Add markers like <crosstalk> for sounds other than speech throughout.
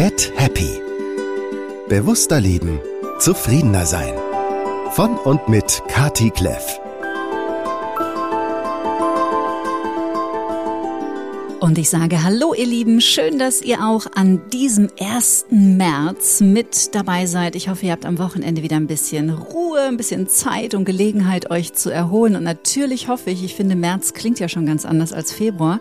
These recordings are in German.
Get Happy. Bewusster leben, zufriedener sein. Von und mit Kati Kleff. Und ich sage Hallo, ihr Lieben. Schön, dass ihr auch an diesem 1. März mit dabei seid. Ich hoffe, ihr habt am Wochenende wieder ein bisschen Ruhe, ein bisschen Zeit und Gelegenheit, euch zu erholen. Und natürlich hoffe ich, ich finde, März klingt ja schon ganz anders als Februar,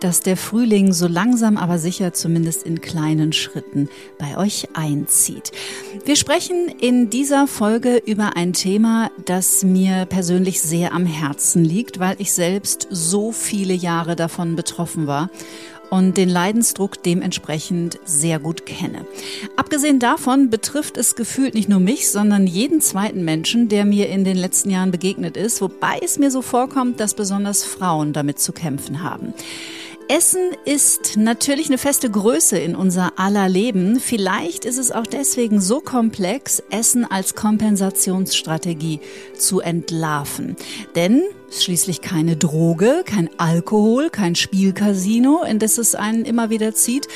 dass der Frühling so langsam aber sicher zumindest in kleinen Schritten bei euch einzieht. Wir sprechen in dieser Folge über ein Thema, das mir persönlich sehr am Herzen liegt, weil ich selbst so viele Jahre davon betroffen war und den Leidensdruck dementsprechend sehr gut kenne. Abgesehen davon betrifft es gefühlt nicht nur mich, sondern jeden zweiten Menschen, der mir in den letzten Jahren begegnet ist, wobei es mir so vorkommt, dass besonders Frauen damit zu kämpfen haben. Essen ist natürlich eine feste Größe in unser aller Leben. Vielleicht ist es auch deswegen so komplex, Essen als Kompensationsstrategie zu entlarven. Denn schließlich keine Droge, kein Alkohol, kein Spielcasino, in das es einen immer wieder zieht.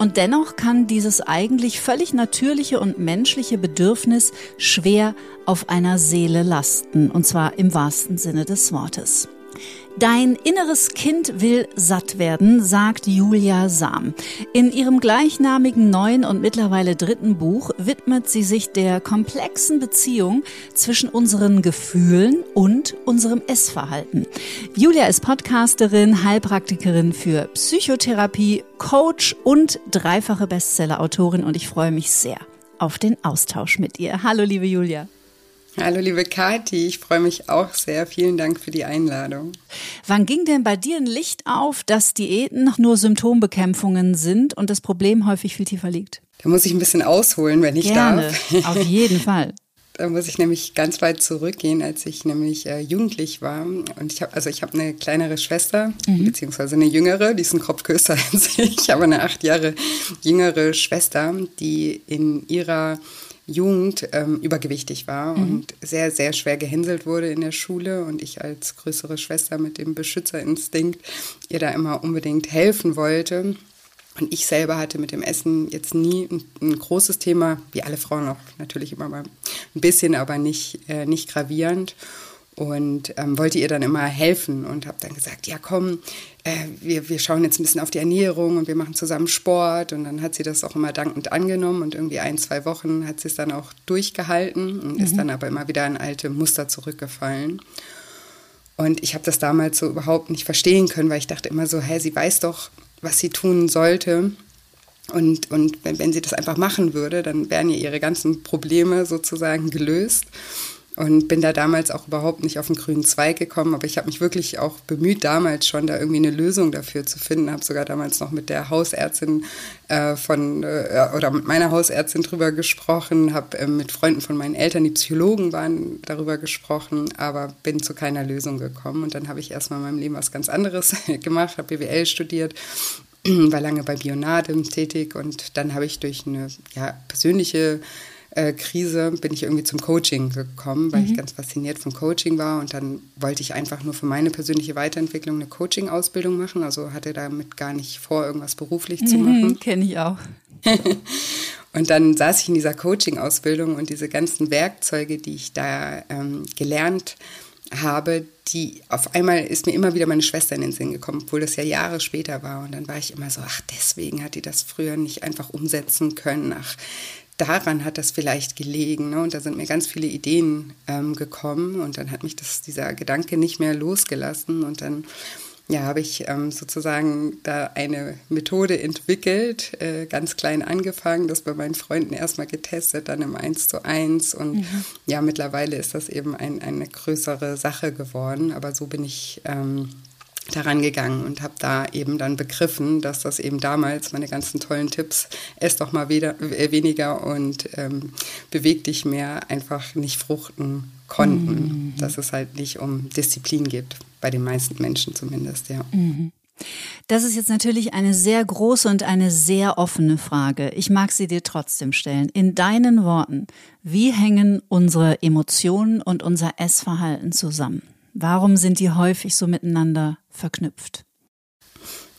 Und dennoch kann dieses eigentlich völlig natürliche und menschliche Bedürfnis schwer auf einer Seele lasten, und zwar im wahrsten Sinne des Wortes. Dein inneres Kind will satt werden, sagt Julia Sam. In ihrem gleichnamigen neuen und mittlerweile dritten Buch widmet sie sich der komplexen Beziehung zwischen unseren Gefühlen und unserem Essverhalten. Julia ist Podcasterin, Heilpraktikerin für Psychotherapie, Coach und dreifache Bestsellerautorin und ich freue mich sehr auf den Austausch mit ihr. Hallo, liebe Julia. Hallo liebe Kathi, ich freue mich auch sehr. Vielen Dank für die Einladung. Wann ging denn bei dir ein Licht auf, dass Diäten nur Symptombekämpfungen sind und das Problem häufig viel tiefer liegt? Da muss ich ein bisschen ausholen, wenn ich Gerne, darf. Auf jeden <laughs> Fall. Da muss ich nämlich ganz weit zurückgehen, als ich nämlich äh, jugendlich war. Und ich habe, also ich habe eine kleinere Schwester, mhm. beziehungsweise eine jüngere, die ist ein Kopf größer <laughs> als ich, aber eine acht Jahre jüngere Schwester, die in ihrer Jugend ähm, übergewichtig war mhm. und sehr, sehr schwer gehänselt wurde in der Schule. Und ich als größere Schwester mit dem Beschützerinstinkt ihr da immer unbedingt helfen wollte. Und ich selber hatte mit dem Essen jetzt nie ein, ein großes Thema, wie alle Frauen auch natürlich immer mal ein bisschen, aber nicht, äh, nicht gravierend und ähm, wollte ihr dann immer helfen und habe dann gesagt, ja komm, äh, wir, wir schauen jetzt ein bisschen auf die Ernährung und wir machen zusammen Sport und dann hat sie das auch immer dankend angenommen und irgendwie ein, zwei Wochen hat sie es dann auch durchgehalten und mhm. ist dann aber immer wieder in alte Muster zurückgefallen. Und ich habe das damals so überhaupt nicht verstehen können, weil ich dachte immer so, hä, sie weiß doch, was sie tun sollte. Und, und wenn, wenn sie das einfach machen würde, dann wären ja ihre ganzen Probleme sozusagen gelöst und bin da damals auch überhaupt nicht auf den grünen Zweig gekommen, aber ich habe mich wirklich auch bemüht, damals schon da irgendwie eine Lösung dafür zu finden. Habe sogar damals noch mit der Hausärztin äh, von äh, oder mit meiner Hausärztin drüber gesprochen, habe äh, mit Freunden von meinen Eltern, die Psychologen waren, darüber gesprochen, aber bin zu keiner Lösung gekommen. Und dann habe ich erstmal in meinem Leben was ganz anderes <laughs> gemacht, habe BWL studiert <clears throat> war lange bei Bionade tätig. Und dann habe ich durch eine ja, persönliche äh, Krise bin ich irgendwie zum Coaching gekommen, weil mhm. ich ganz fasziniert vom Coaching war. Und dann wollte ich einfach nur für meine persönliche Weiterentwicklung eine Coaching-Ausbildung machen. Also hatte damit gar nicht vor, irgendwas beruflich zu mhm, machen. Mhm, Kenne ich auch. <laughs> und dann saß ich in dieser Coaching-Ausbildung und diese ganzen Werkzeuge, die ich da ähm, gelernt habe, die auf einmal ist mir immer wieder meine Schwester in den Sinn gekommen, obwohl das ja Jahre später war. Und dann war ich immer so, ach, deswegen hat die das früher nicht einfach umsetzen können. Ach, daran hat das vielleicht gelegen. Ne? Und da sind mir ganz viele Ideen ähm, gekommen und dann hat mich das, dieser Gedanke nicht mehr losgelassen und dann ja, habe ich ähm, sozusagen da eine Methode entwickelt, äh, ganz klein angefangen, das bei meinen Freunden erstmal getestet, dann im 1 zu 1 und mhm. ja, mittlerweile ist das eben ein, eine größere Sache geworden, aber so bin ich ähm, daran gegangen und habe da eben dann begriffen, dass das eben damals meine ganzen tollen Tipps, ess doch mal weder, äh, weniger und ähm, beweg dich mehr, einfach nicht fruchten konnten. Mhm. Dass es halt nicht um Disziplin geht, bei den meisten Menschen zumindest, ja. Mhm. Das ist jetzt natürlich eine sehr große und eine sehr offene Frage. Ich mag sie dir trotzdem stellen. In deinen Worten, wie hängen unsere Emotionen und unser Essverhalten zusammen? Warum sind die häufig so miteinander verknüpft?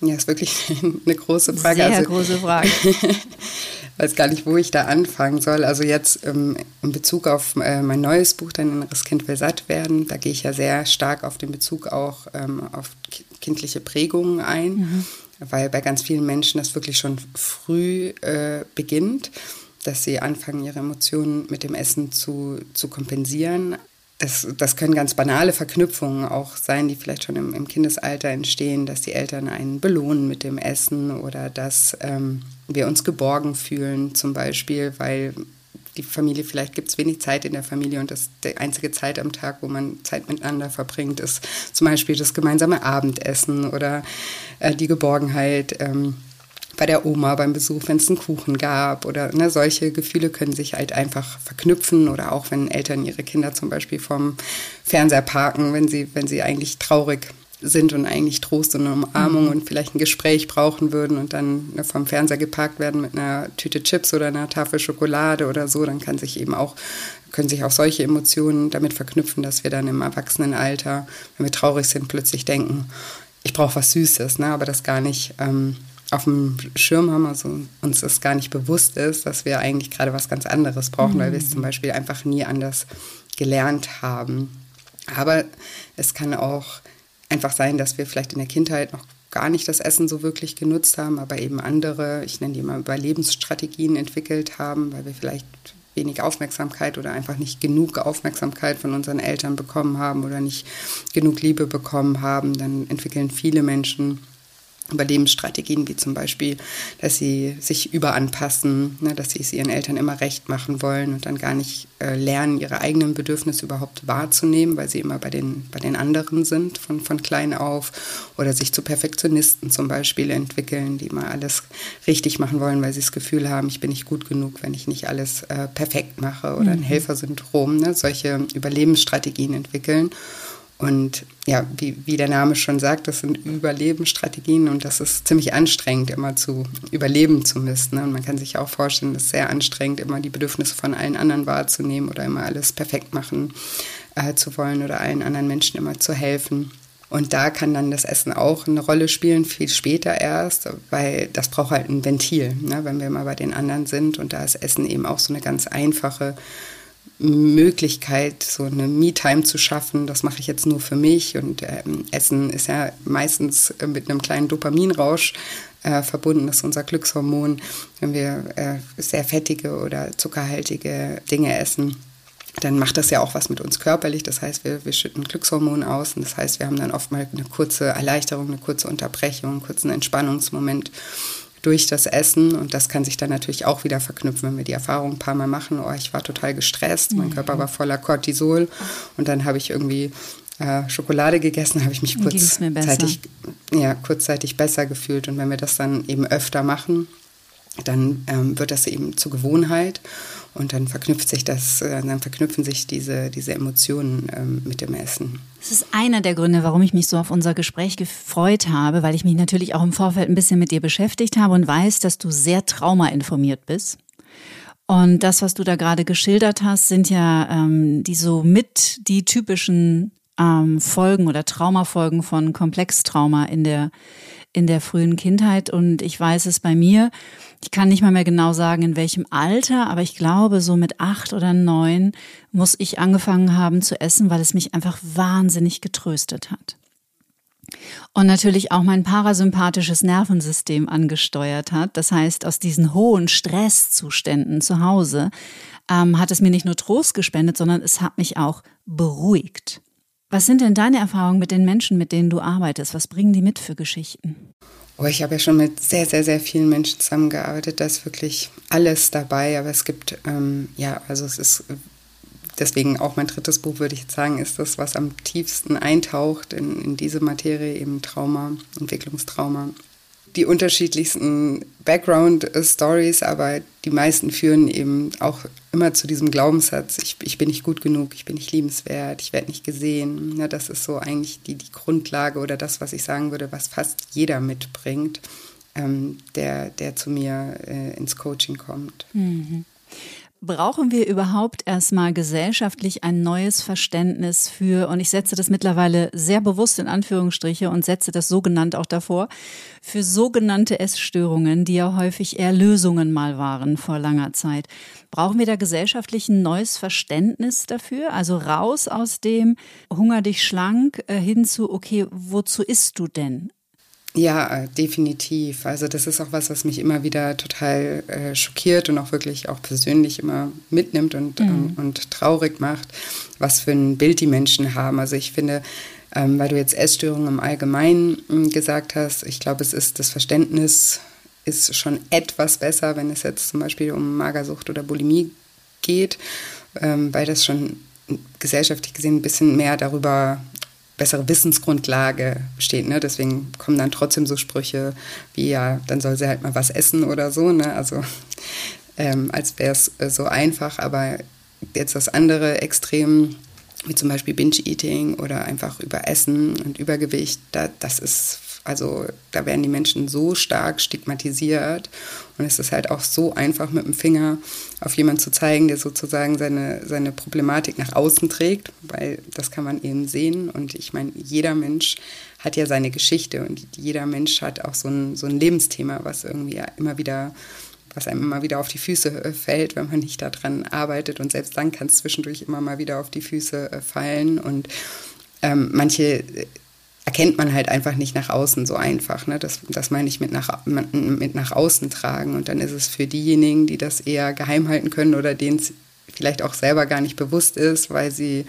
Ja, ist wirklich <laughs> eine große Frage. Sehr also, große Frage. <laughs> weiß gar nicht, wo ich da anfangen soll. Also jetzt ähm, in Bezug auf äh, mein neues Buch, Dein inneres Kind will satt werden, da gehe ich ja sehr stark auf den Bezug auch ähm, auf kindliche Prägungen ein, mhm. weil bei ganz vielen Menschen das wirklich schon früh äh, beginnt dass sie anfangen, ihre Emotionen mit dem Essen zu, zu kompensieren. Das, das können ganz banale Verknüpfungen auch sein, die vielleicht schon im, im Kindesalter entstehen, dass die Eltern einen belohnen mit dem Essen oder dass ähm, wir uns geborgen fühlen, zum Beispiel, weil die Familie, vielleicht gibt es wenig Zeit in der Familie und das die einzige Zeit am Tag, wo man Zeit miteinander verbringt, ist zum Beispiel das gemeinsame Abendessen oder äh, die Geborgenheit. Ähm, bei der Oma beim Besuch, wenn es einen Kuchen gab oder ne, solche Gefühle können sich halt einfach verknüpfen oder auch wenn Eltern ihre Kinder zum Beispiel vom Fernseher parken, wenn sie, wenn sie eigentlich traurig sind und eigentlich Trost und eine Umarmung mhm. und vielleicht ein Gespräch brauchen würden und dann ne, vom Fernseher geparkt werden mit einer Tüte Chips oder einer Tafel Schokolade oder so, dann kann sich eben auch können sich auch solche Emotionen damit verknüpfen, dass wir dann im Erwachsenenalter, wenn wir traurig sind, plötzlich denken, ich brauche was Süßes, ne, aber das gar nicht ähm, auf dem Schirm haben, also uns das gar nicht bewusst ist, dass wir eigentlich gerade was ganz anderes brauchen, mhm. weil wir es zum Beispiel einfach nie anders gelernt haben. Aber es kann auch einfach sein, dass wir vielleicht in der Kindheit noch gar nicht das Essen so wirklich genutzt haben, aber eben andere, ich nenne die mal Überlebensstrategien entwickelt haben, weil wir vielleicht wenig Aufmerksamkeit oder einfach nicht genug Aufmerksamkeit von unseren Eltern bekommen haben oder nicht genug Liebe bekommen haben, dann entwickeln viele Menschen Überlebensstrategien, wie zum Beispiel, dass sie sich überanpassen, ne, dass sie es ihren Eltern immer recht machen wollen und dann gar nicht äh, lernen, ihre eigenen Bedürfnisse überhaupt wahrzunehmen, weil sie immer bei den, bei den anderen sind von, von klein auf oder sich zu Perfektionisten zum Beispiel entwickeln, die mal alles richtig machen wollen, weil sie das Gefühl haben, ich bin nicht gut genug, wenn ich nicht alles äh, perfekt mache oder ein mhm. Helfersyndrom, ne, solche Überlebensstrategien entwickeln. Und ja, wie, wie der Name schon sagt, das sind Überlebensstrategien und das ist ziemlich anstrengend, immer zu überleben zu müssen. Ne? Und man kann sich auch vorstellen, das ist sehr anstrengend, immer die Bedürfnisse von allen anderen wahrzunehmen oder immer alles perfekt machen äh, zu wollen oder allen anderen Menschen immer zu helfen. Und da kann dann das Essen auch eine Rolle spielen, viel später erst, weil das braucht halt ein Ventil, ne? wenn wir immer bei den anderen sind. Und da ist Essen eben auch so eine ganz einfache Möglichkeit, so eine Me-Time zu schaffen. Das mache ich jetzt nur für mich. Und ähm, Essen ist ja meistens äh, mit einem kleinen Dopaminrausch äh, verbunden. Das ist unser Glückshormon. Wenn wir äh, sehr fettige oder zuckerhaltige Dinge essen, dann macht das ja auch was mit uns körperlich. Das heißt, wir, wir schütten Glückshormon aus. Und das heißt, wir haben dann oft mal eine kurze Erleichterung, eine kurze Unterbrechung, einen kurzen Entspannungsmoment durch das Essen. Und das kann sich dann natürlich auch wieder verknüpfen, wenn wir die Erfahrung ein paar Mal machen, oh, ich war total gestresst, mein mhm. Körper war voller Cortisol und dann habe ich irgendwie äh, Schokolade gegessen, habe ich mich kurzzeitig, ja, kurzzeitig besser gefühlt. Und wenn wir das dann eben öfter machen, dann ähm, wird das eben zur Gewohnheit und dann verknüpft sich das, äh, dann verknüpfen sich diese, diese Emotionen ähm, mit dem Essen. Das ist einer der Gründe, warum ich mich so auf unser Gespräch gefreut habe, weil ich mich natürlich auch im Vorfeld ein bisschen mit dir beschäftigt habe und weiß, dass du sehr traumainformiert bist. Und das, was du da gerade geschildert hast, sind ja ähm, die so mit die typischen ähm, Folgen oder Traumafolgen von Komplextrauma in der in der frühen Kindheit. Und ich weiß es bei mir, ich kann nicht mal mehr genau sagen, in welchem Alter, aber ich glaube, so mit acht oder neun muss ich angefangen haben zu essen, weil es mich einfach wahnsinnig getröstet hat. Und natürlich auch mein parasympathisches Nervensystem angesteuert hat. Das heißt, aus diesen hohen Stresszuständen zu Hause ähm, hat es mir nicht nur Trost gespendet, sondern es hat mich auch beruhigt. Was sind denn deine Erfahrungen mit den Menschen, mit denen du arbeitest? Was bringen die mit für Geschichten? Oh, ich habe ja schon mit sehr, sehr, sehr vielen Menschen zusammengearbeitet. Da ist wirklich alles dabei. Aber es gibt, ähm, ja, also es ist deswegen auch mein drittes Buch, würde ich jetzt sagen, ist das, was am tiefsten eintaucht in, in diese Materie, eben Trauma, Entwicklungstrauma die unterschiedlichsten Background-Stories, aber die meisten führen eben auch immer zu diesem Glaubenssatz, ich, ich bin nicht gut genug, ich bin nicht liebenswert, ich werde nicht gesehen. Ja, das ist so eigentlich die, die Grundlage oder das, was ich sagen würde, was fast jeder mitbringt, ähm, der, der zu mir äh, ins Coaching kommt. Mhm. Brauchen wir überhaupt erstmal gesellschaftlich ein neues Verständnis für, und ich setze das mittlerweile sehr bewusst in Anführungsstriche und setze das sogenannt auch davor, für sogenannte Essstörungen, die ja häufig eher Lösungen mal waren vor langer Zeit. Brauchen wir da gesellschaftlich ein neues Verständnis dafür? Also raus aus dem Hunger dich schlank äh, hin zu, okay, wozu isst du denn? Ja, definitiv. Also das ist auch was, was mich immer wieder total äh, schockiert und auch wirklich auch persönlich immer mitnimmt und, mhm. und, und, traurig macht, was für ein Bild die Menschen haben. Also ich finde, ähm, weil du jetzt Essstörungen im Allgemeinen äh, gesagt hast, ich glaube, es ist das Verständnis ist schon etwas besser, wenn es jetzt zum Beispiel um Magersucht oder Bulimie geht, ähm, weil das schon gesellschaftlich gesehen ein bisschen mehr darüber bessere Wissensgrundlage besteht. Ne? Deswegen kommen dann trotzdem so Sprüche wie, ja, dann soll sie halt mal was essen oder so. Ne? Also ähm, als wäre es äh, so einfach, aber jetzt das andere Extrem, wie zum Beispiel Binge-Eating oder einfach Überessen und Übergewicht, da, das ist also da werden die Menschen so stark stigmatisiert und es ist halt auch so einfach mit dem Finger auf jemanden zu zeigen, der sozusagen seine, seine Problematik nach außen trägt, weil das kann man eben sehen und ich meine, jeder Mensch hat ja seine Geschichte und jeder Mensch hat auch so ein, so ein Lebensthema, was irgendwie immer wieder was einem immer wieder auf die Füße äh, fällt, wenn man nicht daran arbeitet. Und selbst dann kann es zwischendurch immer mal wieder auf die Füße äh, fallen. Und ähm, manche erkennt man halt einfach nicht nach außen so einfach. Ne? Das, das meine ich mit nach, mit nach außen tragen. Und dann ist es für diejenigen, die das eher geheim halten können oder denen es vielleicht auch selber gar nicht bewusst ist, weil sie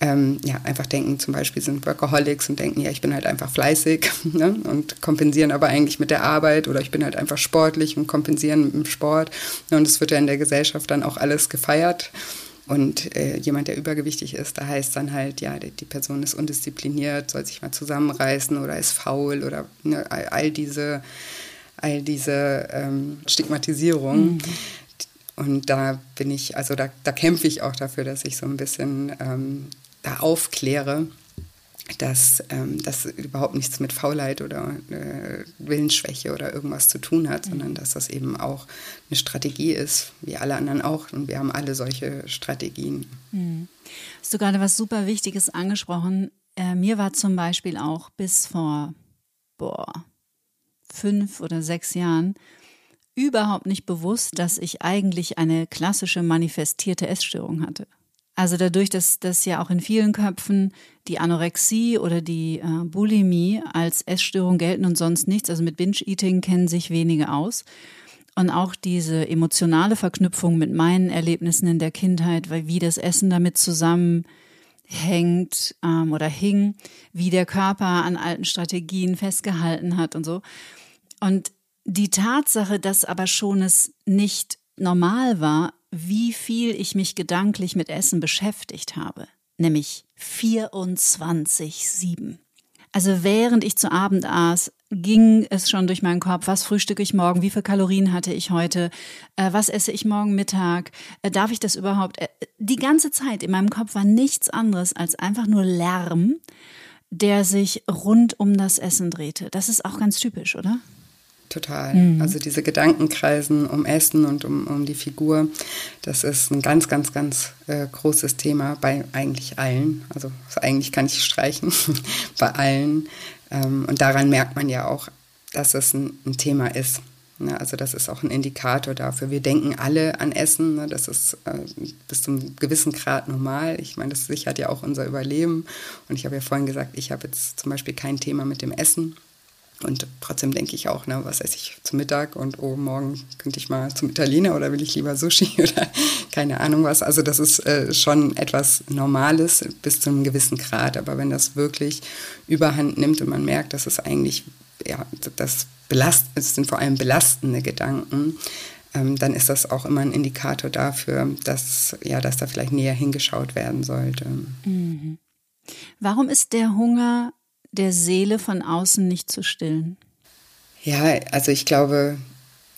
ähm, ja, einfach denken, zum Beispiel sind Workaholics und denken, ja, ich bin halt einfach fleißig <laughs> ne? und kompensieren aber eigentlich mit der Arbeit oder ich bin halt einfach sportlich und kompensieren mit dem Sport. Und es wird ja in der Gesellschaft dann auch alles gefeiert. Und äh, jemand, der übergewichtig ist, da heißt dann halt, ja, die, die, Person ist undiszipliniert, soll sich mal zusammenreißen oder ist faul oder ne, all, all, diese, all diese ähm, Stigmatisierung. Mhm. Und da bin ich, also da, da kämpfe ich auch dafür, dass ich so ein bisschen ähm, da aufkläre dass ähm, das überhaupt nichts mit Faulheit oder äh, Willensschwäche oder irgendwas zu tun hat, mhm. sondern dass das eben auch eine Strategie ist, wie alle anderen auch. Und wir haben alle solche Strategien. Mhm. Hast du gerade was super Wichtiges angesprochen? Äh, mir war zum Beispiel auch bis vor boah, fünf oder sechs Jahren überhaupt nicht bewusst, dass ich eigentlich eine klassische manifestierte Essstörung hatte. Also dadurch, dass das ja auch in vielen Köpfen die Anorexie oder die äh, Bulimie als Essstörung gelten und sonst nichts, also mit Binge-Eating kennen sich wenige aus. Und auch diese emotionale Verknüpfung mit meinen Erlebnissen in der Kindheit, weil wie das Essen damit zusammenhängt ähm, oder hing, wie der Körper an alten Strategien festgehalten hat und so. Und die Tatsache, dass aber schon es nicht normal war, wie viel ich mich gedanklich mit Essen beschäftigt habe, nämlich 24-7. Also während ich zu Abend aß, ging es schon durch meinen Kopf, was frühstücke ich morgen, wie viele Kalorien hatte ich heute, äh, was esse ich morgen Mittag, äh, darf ich das überhaupt? Äh, die ganze Zeit in meinem Kopf war nichts anderes als einfach nur Lärm, der sich rund um das Essen drehte. Das ist auch ganz typisch, oder? Total. Mhm. Also diese Gedankenkreisen um Essen und um, um die Figur, das ist ein ganz, ganz, ganz äh, großes Thema bei eigentlich allen. Also eigentlich kann ich streichen, <laughs> bei allen. Ähm, und daran merkt man ja auch, dass es ein, ein Thema ist. Ne? Also das ist auch ein Indikator dafür. Wir denken alle an Essen. Ne? Das ist äh, bis zum gewissen Grad normal. Ich meine, das sichert ja auch unser Überleben. Und ich habe ja vorhin gesagt, ich habe jetzt zum Beispiel kein Thema mit dem Essen. Und trotzdem denke ich auch, ne, was esse ich zum Mittag und oh, morgen könnte ich mal zum Italiener oder will ich lieber Sushi <laughs> oder keine Ahnung was. Also das ist äh, schon etwas Normales bis zu einem gewissen Grad. Aber wenn das wirklich überhand nimmt und man merkt, dass es eigentlich, ja, das belast, es sind vor allem belastende Gedanken, ähm, dann ist das auch immer ein Indikator dafür, dass, ja, dass da vielleicht näher hingeschaut werden sollte. Mhm. Warum ist der Hunger der Seele von außen nicht zu stillen? Ja, also ich glaube,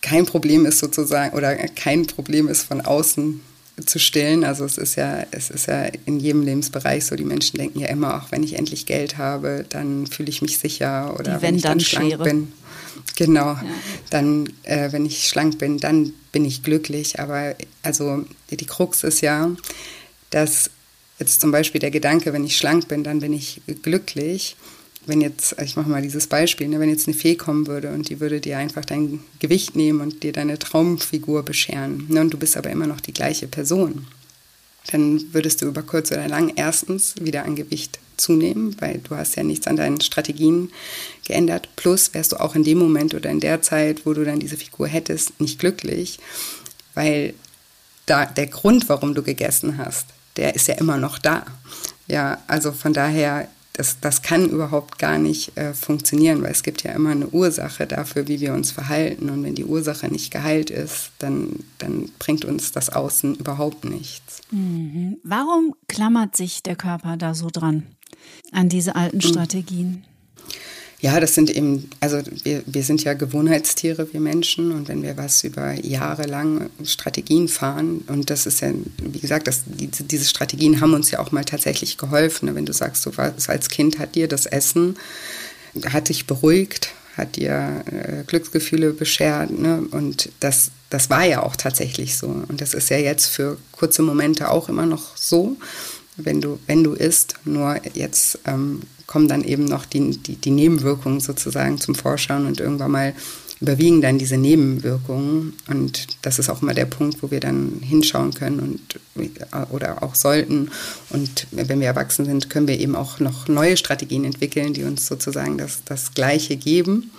kein Problem ist sozusagen oder kein Problem ist von außen zu stillen. Also es ist ja, es ist ja in jedem Lebensbereich so. Die Menschen denken ja immer, auch wenn ich endlich Geld habe, dann fühle ich mich sicher oder wenn, wenn ich dann, dann schlank Schere. bin. Genau. Ja. Dann, äh, wenn ich schlank bin, dann bin ich glücklich. Aber also die Krux ist ja, dass jetzt zum Beispiel der Gedanke, wenn ich schlank bin, dann bin ich glücklich. Wenn jetzt, ich mache mal dieses Beispiel, ne, wenn jetzt eine Fee kommen würde und die würde dir einfach dein Gewicht nehmen und dir deine Traumfigur bescheren, ne, und du bist aber immer noch die gleiche Person, dann würdest du über kurz oder lang erstens wieder an Gewicht zunehmen, weil du hast ja nichts an deinen Strategien geändert. Plus wärst du auch in dem Moment oder in der Zeit, wo du dann diese Figur hättest, nicht glücklich, weil da der Grund, warum du gegessen hast, der ist ja immer noch da. Ja, also von daher, das, das kann überhaupt gar nicht äh, funktionieren, weil es gibt ja immer eine Ursache dafür, wie wir uns verhalten. Und wenn die Ursache nicht geheilt ist, dann, dann bringt uns das Außen überhaupt nichts. Mhm. Warum klammert sich der Körper da so dran an diese alten hm. Strategien? Ja, das sind eben, also wir, wir sind ja Gewohnheitstiere, wir Menschen. Und wenn wir was über Jahre lang Strategien fahren, und das ist ja, wie gesagt, das, diese, diese Strategien haben uns ja auch mal tatsächlich geholfen. Ne? Wenn du sagst, du warst als Kind, hat dir das Essen, hat dich beruhigt, hat dir äh, Glücksgefühle beschert. Ne? Und das, das war ja auch tatsächlich so. Und das ist ja jetzt für kurze Momente auch immer noch so, wenn du, wenn du isst. Nur jetzt ähm, kommen dann eben noch die, die, die Nebenwirkungen sozusagen zum Vorschein und irgendwann mal überwiegen dann diese Nebenwirkungen. Und das ist auch immer der Punkt, wo wir dann hinschauen können und oder auch sollten. Und wenn wir erwachsen sind, können wir eben auch noch neue Strategien entwickeln, die uns sozusagen das, das Gleiche geben,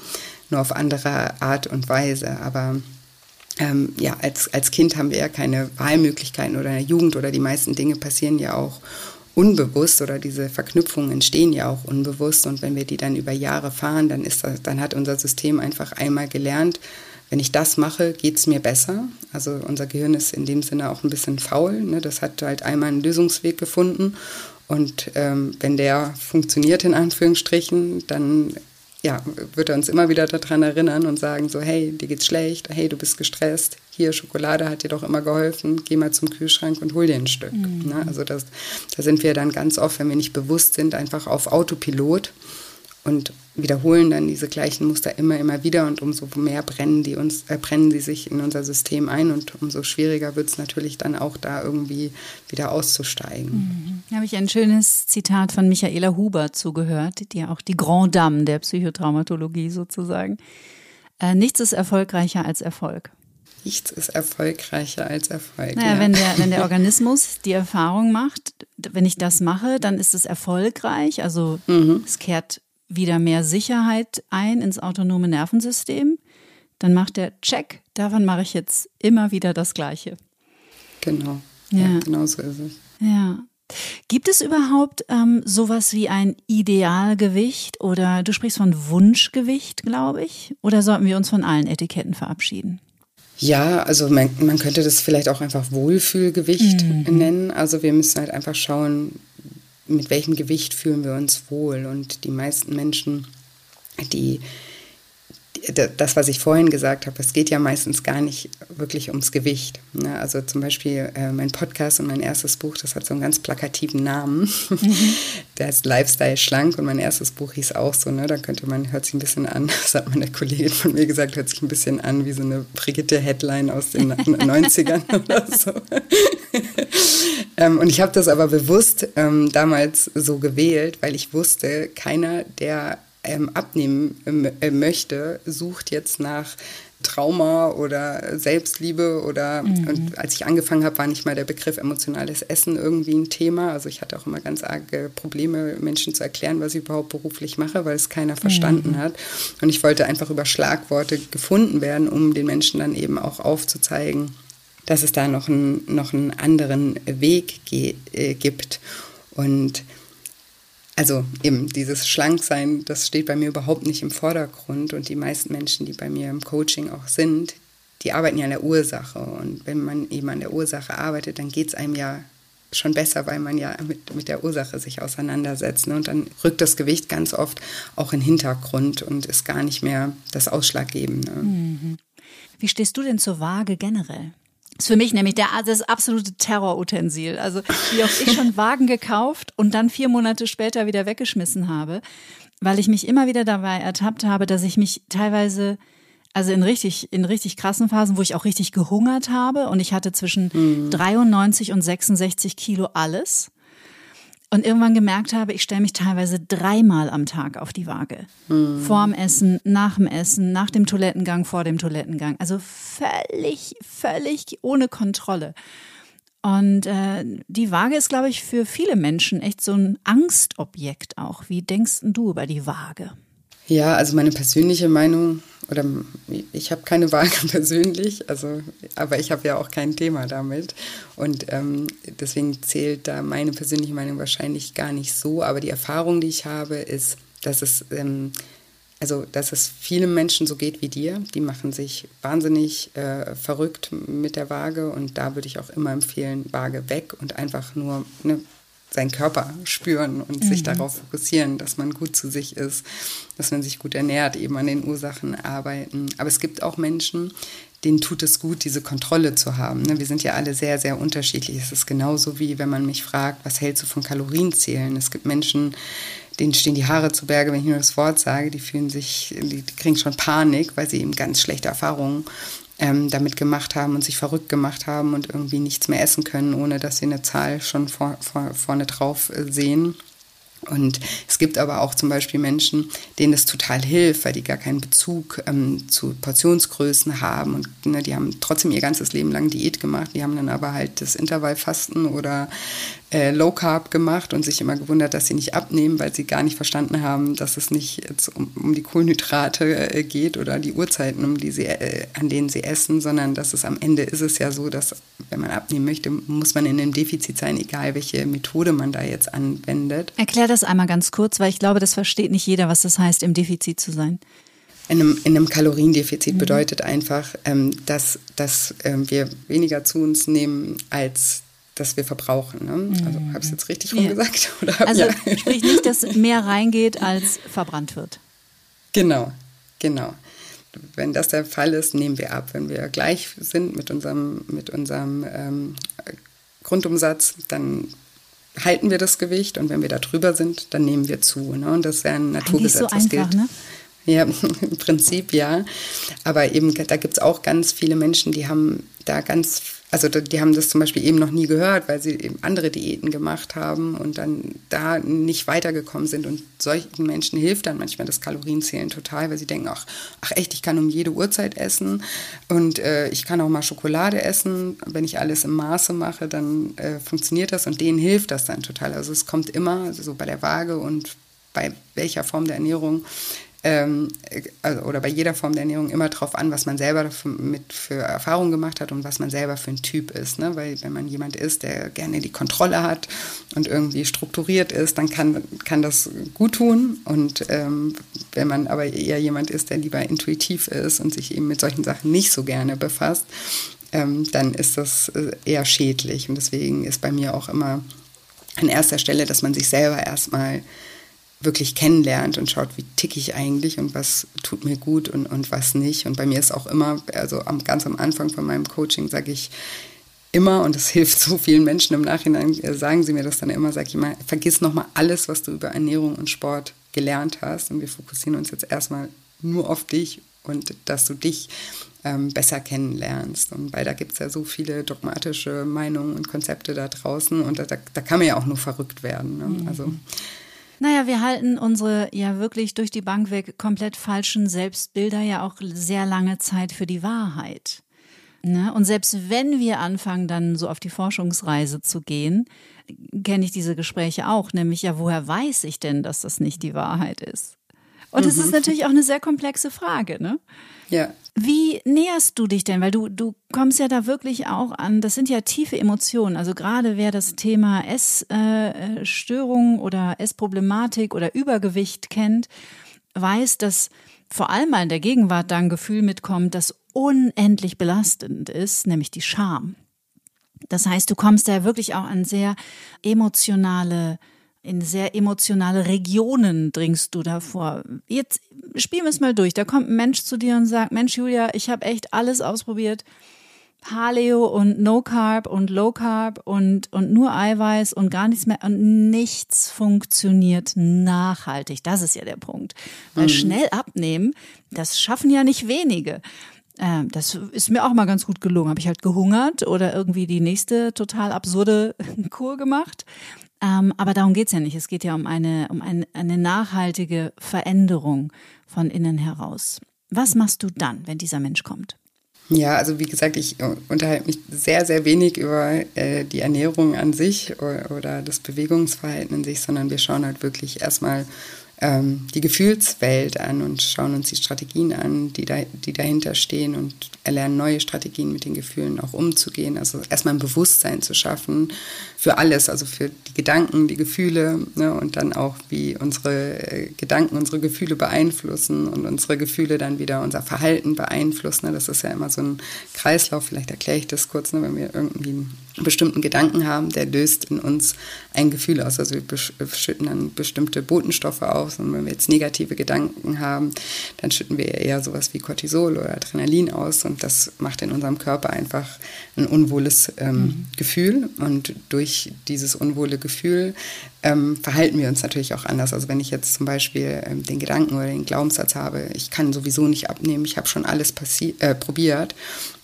nur auf andere Art und Weise. Aber ähm, ja, als, als Kind haben wir ja keine Wahlmöglichkeiten oder in der Jugend oder die meisten Dinge passieren ja auch unbewusst oder diese Verknüpfungen entstehen ja auch unbewusst und wenn wir die dann über Jahre fahren, dann ist das, dann hat unser System einfach einmal gelernt, wenn ich das mache, geht es mir besser. Also unser Gehirn ist in dem Sinne auch ein bisschen faul. Ne? Das hat halt einmal einen Lösungsweg gefunden und ähm, wenn der funktioniert in Anführungsstrichen, dann ja, wird er uns immer wieder daran erinnern und sagen so, hey, dir geht's schlecht, hey, du bist gestresst, hier, Schokolade hat dir doch immer geholfen, geh mal zum Kühlschrank und hol dir ein Stück. Mhm. Ne? Also das, da sind wir dann ganz oft, wenn wir nicht bewusst sind, einfach auf Autopilot und wiederholen dann diese gleichen Muster immer, immer wieder und umso mehr brennen die uns, äh, brennen sie sich in unser System ein und umso schwieriger wird es natürlich dann auch da irgendwie wieder auszusteigen. Mhm. Da habe ich ein schönes Zitat von Michaela Huber zugehört, die ja auch die Grand Dame der Psychotraumatologie sozusagen. Äh, nichts ist erfolgreicher als Erfolg. Nichts ist erfolgreicher als Erfolg. Naja, ja. wenn, der, wenn der <laughs> Organismus die Erfahrung macht, wenn ich das mache, dann ist es erfolgreich. Also mhm. es kehrt wieder mehr Sicherheit ein ins autonome Nervensystem, dann macht der Check, davon mache ich jetzt immer wieder das Gleiche. Genau. Ja, ja genau so ist es. Ja. Gibt es überhaupt ähm, sowas wie ein Idealgewicht oder du sprichst von Wunschgewicht, glaube ich? Oder sollten wir uns von allen Etiketten verabschieden? Ja, also man, man könnte das vielleicht auch einfach Wohlfühlgewicht mhm. nennen. Also wir müssen halt einfach schauen, mit welchem Gewicht fühlen wir uns wohl. Und die meisten Menschen, die das, was ich vorhin gesagt habe, es geht ja meistens gar nicht wirklich ums Gewicht. Ne? Also zum Beispiel äh, mein Podcast und mein erstes Buch, das hat so einen ganz plakativen Namen. Mhm. <laughs> Der heißt Lifestyle Schlank und mein erstes Buch hieß auch so. Ne? Da könnte man, hört sich ein bisschen an, <laughs> das hat meine Kollegin von mir gesagt, hört sich ein bisschen an wie so eine Brigitte-Headline aus den <laughs> 90ern oder so. ähm, und ich habe das aber bewusst ähm, damals so gewählt, weil ich wusste, keiner, der ähm, abnehmen ähm, äh, möchte, sucht jetzt nach Trauma oder Selbstliebe oder mhm. und als ich angefangen habe, war nicht mal der Begriff emotionales Essen irgendwie ein Thema. Also ich hatte auch immer ganz arge Probleme, Menschen zu erklären, was ich überhaupt beruflich mache, weil es keiner verstanden mhm. hat. Und ich wollte einfach über Schlagworte gefunden werden, um den Menschen dann eben auch aufzuzeigen, dass es da noch, ein, noch einen anderen Weg äh, gibt. Und also eben dieses Schlanksein, das steht bei mir überhaupt nicht im Vordergrund und die meisten Menschen, die bei mir im Coaching auch sind, die arbeiten ja an der Ursache und wenn man eben an der Ursache arbeitet, dann geht es einem ja schon besser, weil man ja mit, mit der Ursache sich auseinandersetzt. Ne? Und dann rückt das Gewicht ganz oft auch in den Hintergrund und ist gar nicht mehr das Ausschlaggebende. Mhm. Wie stehst du denn zur Waage generell? Ist für mich nämlich der, das absolute Terrorutensil. Also wie oft ich schon Wagen gekauft und dann vier Monate später wieder weggeschmissen habe, weil ich mich immer wieder dabei ertappt habe, dass ich mich teilweise Also in richtig, in richtig krassen Phasen, wo ich auch richtig gehungert habe und ich hatte zwischen mhm. 93 und 66 Kilo alles. Und irgendwann gemerkt habe, ich stelle mich teilweise dreimal am Tag auf die Waage. Mhm. Vorm Essen, nach dem Essen, nach dem Toilettengang, vor dem Toilettengang. Also völlig, völlig ohne Kontrolle. Und äh, die Waage ist, glaube ich, für viele Menschen echt so ein Angstobjekt auch. Wie denkst du über die Waage? Ja, also meine persönliche Meinung, oder ich habe keine <laughs> Waage persönlich, also, aber ich habe ja auch kein Thema damit. Und ähm, deswegen zählt da meine persönliche Meinung wahrscheinlich gar nicht so. Aber die Erfahrung, die ich habe, ist, dass es, ähm, also, dass es vielen Menschen so geht wie dir. Die machen sich wahnsinnig äh, verrückt mit der Waage. Und da würde ich auch immer empfehlen, Waage weg und einfach nur eine seinen Körper spüren und mhm. sich darauf fokussieren, dass man gut zu sich ist, dass man sich gut ernährt, eben an den Ursachen arbeiten. Aber es gibt auch Menschen, denen tut es gut, diese Kontrolle zu haben. Ne? Wir sind ja alle sehr, sehr unterschiedlich. Es ist genauso wie, wenn man mich fragt, was hältst du von Kalorienzählen? Es gibt Menschen, denen stehen die Haare zu Berge, wenn ich nur das Wort sage. Die fühlen sich, die kriegen schon Panik, weil sie eben ganz schlechte Erfahrungen ähm, damit gemacht haben und sich verrückt gemacht haben und irgendwie nichts mehr essen können, ohne dass sie eine Zahl schon vor, vor, vorne drauf äh, sehen. Und es gibt aber auch zum Beispiel Menschen, denen das total hilft, weil die gar keinen Bezug ähm, zu Portionsgrößen haben und ne, die haben trotzdem ihr ganzes Leben lang Diät gemacht. Die haben dann aber halt das Intervallfasten oder äh, Low Carb gemacht und sich immer gewundert, dass sie nicht abnehmen, weil sie gar nicht verstanden haben, dass es nicht um, um die Kohlenhydrate äh, geht oder die Uhrzeiten, um die sie, äh, an denen sie essen, sondern dass es am Ende ist es ja so, dass wenn man abnehmen möchte, muss man in einem Defizit sein, egal welche Methode man da jetzt anwendet. Erklär das einmal ganz kurz, weil ich glaube, das versteht nicht jeder, was das heißt, im Defizit zu sein. In einem, in einem Kaloriendefizit mhm. bedeutet einfach, ähm, dass, dass ähm, wir weniger zu uns nehmen, als das wir verbrauchen. Ne? Also habe ich es jetzt richtig? Ja. <laughs> also ja. sprich nicht, dass mehr reingeht, als verbrannt wird. Genau, genau. Wenn das der Fall ist, nehmen wir ab. Wenn wir gleich sind mit unserem, mit unserem ähm, Grundumsatz, dann halten wir das Gewicht und wenn wir da drüber sind, dann nehmen wir zu. Ne? Und das ist ja ein Naturgesetz. So das einfach, gilt. Ne? Ja, <laughs> im Prinzip ja. Aber eben, da gibt es auch ganz viele Menschen, die haben da ganz also die haben das zum Beispiel eben noch nie gehört, weil sie eben andere Diäten gemacht haben und dann da nicht weitergekommen sind. Und solchen Menschen hilft dann manchmal das Kalorienzählen total, weil sie denken, ach, ach echt, ich kann um jede Uhrzeit essen und äh, ich kann auch mal Schokolade essen. Wenn ich alles im Maße mache, dann äh, funktioniert das und denen hilft das dann total. Also es kommt immer, also so bei der Waage und bei welcher Form der Ernährung ähm, also, oder bei jeder Form der Ernährung immer darauf an, was man selber mit für Erfahrungen gemacht hat und was man selber für ein Typ ist. Ne? Weil wenn man jemand ist, der gerne die Kontrolle hat und irgendwie strukturiert ist, dann kann, kann das gut tun. Und ähm, wenn man aber eher jemand ist, der lieber intuitiv ist und sich eben mit solchen Sachen nicht so gerne befasst, ähm, dann ist das äh, eher schädlich. Und deswegen ist bei mir auch immer an erster Stelle, dass man sich selber erstmal wirklich kennenlernt und schaut, wie tick ich eigentlich und was tut mir gut und, und was nicht. Und bei mir ist auch immer, also am, ganz am Anfang von meinem Coaching sage ich immer, und das <laughs> hilft so vielen Menschen im Nachhinein, äh, sagen sie mir das dann immer, sage ich immer, vergiss nochmal alles, was du über Ernährung und Sport gelernt hast. Und wir fokussieren uns jetzt erstmal nur auf dich und dass du dich ähm, besser kennenlernst. Und weil da gibt es ja so viele dogmatische Meinungen und Konzepte da draußen und da, da kann man ja auch nur verrückt werden. Ne? Mhm. Also naja, wir halten unsere ja wirklich durch die Bank weg komplett falschen Selbstbilder ja auch sehr lange Zeit für die Wahrheit. Ne? Und selbst wenn wir anfangen, dann so auf die Forschungsreise zu gehen, kenne ich diese Gespräche auch, nämlich ja, woher weiß ich denn, dass das nicht die Wahrheit ist? Und es mhm. ist natürlich auch eine sehr komplexe Frage, ne? Ja. Wie näherst du dich denn? Weil du, du kommst ja da wirklich auch an, das sind ja tiefe Emotionen. Also gerade wer das Thema Essstörung äh, oder Essproblematik oder Übergewicht kennt, weiß, dass vor allem mal in der Gegenwart da ein Gefühl mitkommt, das unendlich belastend ist, nämlich die Scham. Das heißt, du kommst da wirklich auch an sehr emotionale in sehr emotionale Regionen dringst du davor. Jetzt spielen wir es mal durch. Da kommt ein Mensch zu dir und sagt, Mensch Julia, ich habe echt alles ausprobiert. Paleo und No Carb und Low Carb und, und nur Eiweiß und gar nichts mehr und nichts funktioniert nachhaltig. Das ist ja der Punkt. Weil mhm. schnell abnehmen, das schaffen ja nicht wenige. Ähm, das ist mir auch mal ganz gut gelungen. Habe ich halt gehungert oder irgendwie die nächste total absurde <laughs> Kur gemacht. Ähm, aber darum geht's ja nicht. Es geht ja um eine, um eine, eine nachhaltige Veränderung von innen heraus. Was machst du dann, wenn dieser Mensch kommt? Ja, also wie gesagt, ich unterhalte mich sehr, sehr wenig über äh, die Ernährung an sich oder, oder, das Bewegungsverhalten an sich, sondern wir schauen halt wirklich erstmal ähm, die Gefühlswelt an und schauen uns die Strategien an, die, da, die dahinter stehen und erlernen neue Strategien mit den Gefühlen auch umzugehen. Also erstmal ein Bewusstsein zu schaffen für alles, also für die Gedanken, die Gefühle ne, und dann auch, wie unsere äh, Gedanken unsere Gefühle beeinflussen und unsere Gefühle dann wieder unser Verhalten beeinflussen. Ne. Das ist ja immer so ein Kreislauf, vielleicht erkläre ich das kurz, ne, wenn wir irgendwie bestimmten Gedanken haben, der löst in uns ein Gefühl aus. Also wir schütten dann bestimmte Botenstoffe aus und wenn wir jetzt negative Gedanken haben, dann schütten wir eher sowas wie Cortisol oder Adrenalin aus und das macht in unserem Körper einfach ein unwohles ähm, mhm. Gefühl und durch dieses unwohle Gefühl ähm, verhalten wir uns natürlich auch anders. Also wenn ich jetzt zum Beispiel ähm, den Gedanken oder den Glaubenssatz habe, ich kann sowieso nicht abnehmen, ich habe schon alles äh, probiert,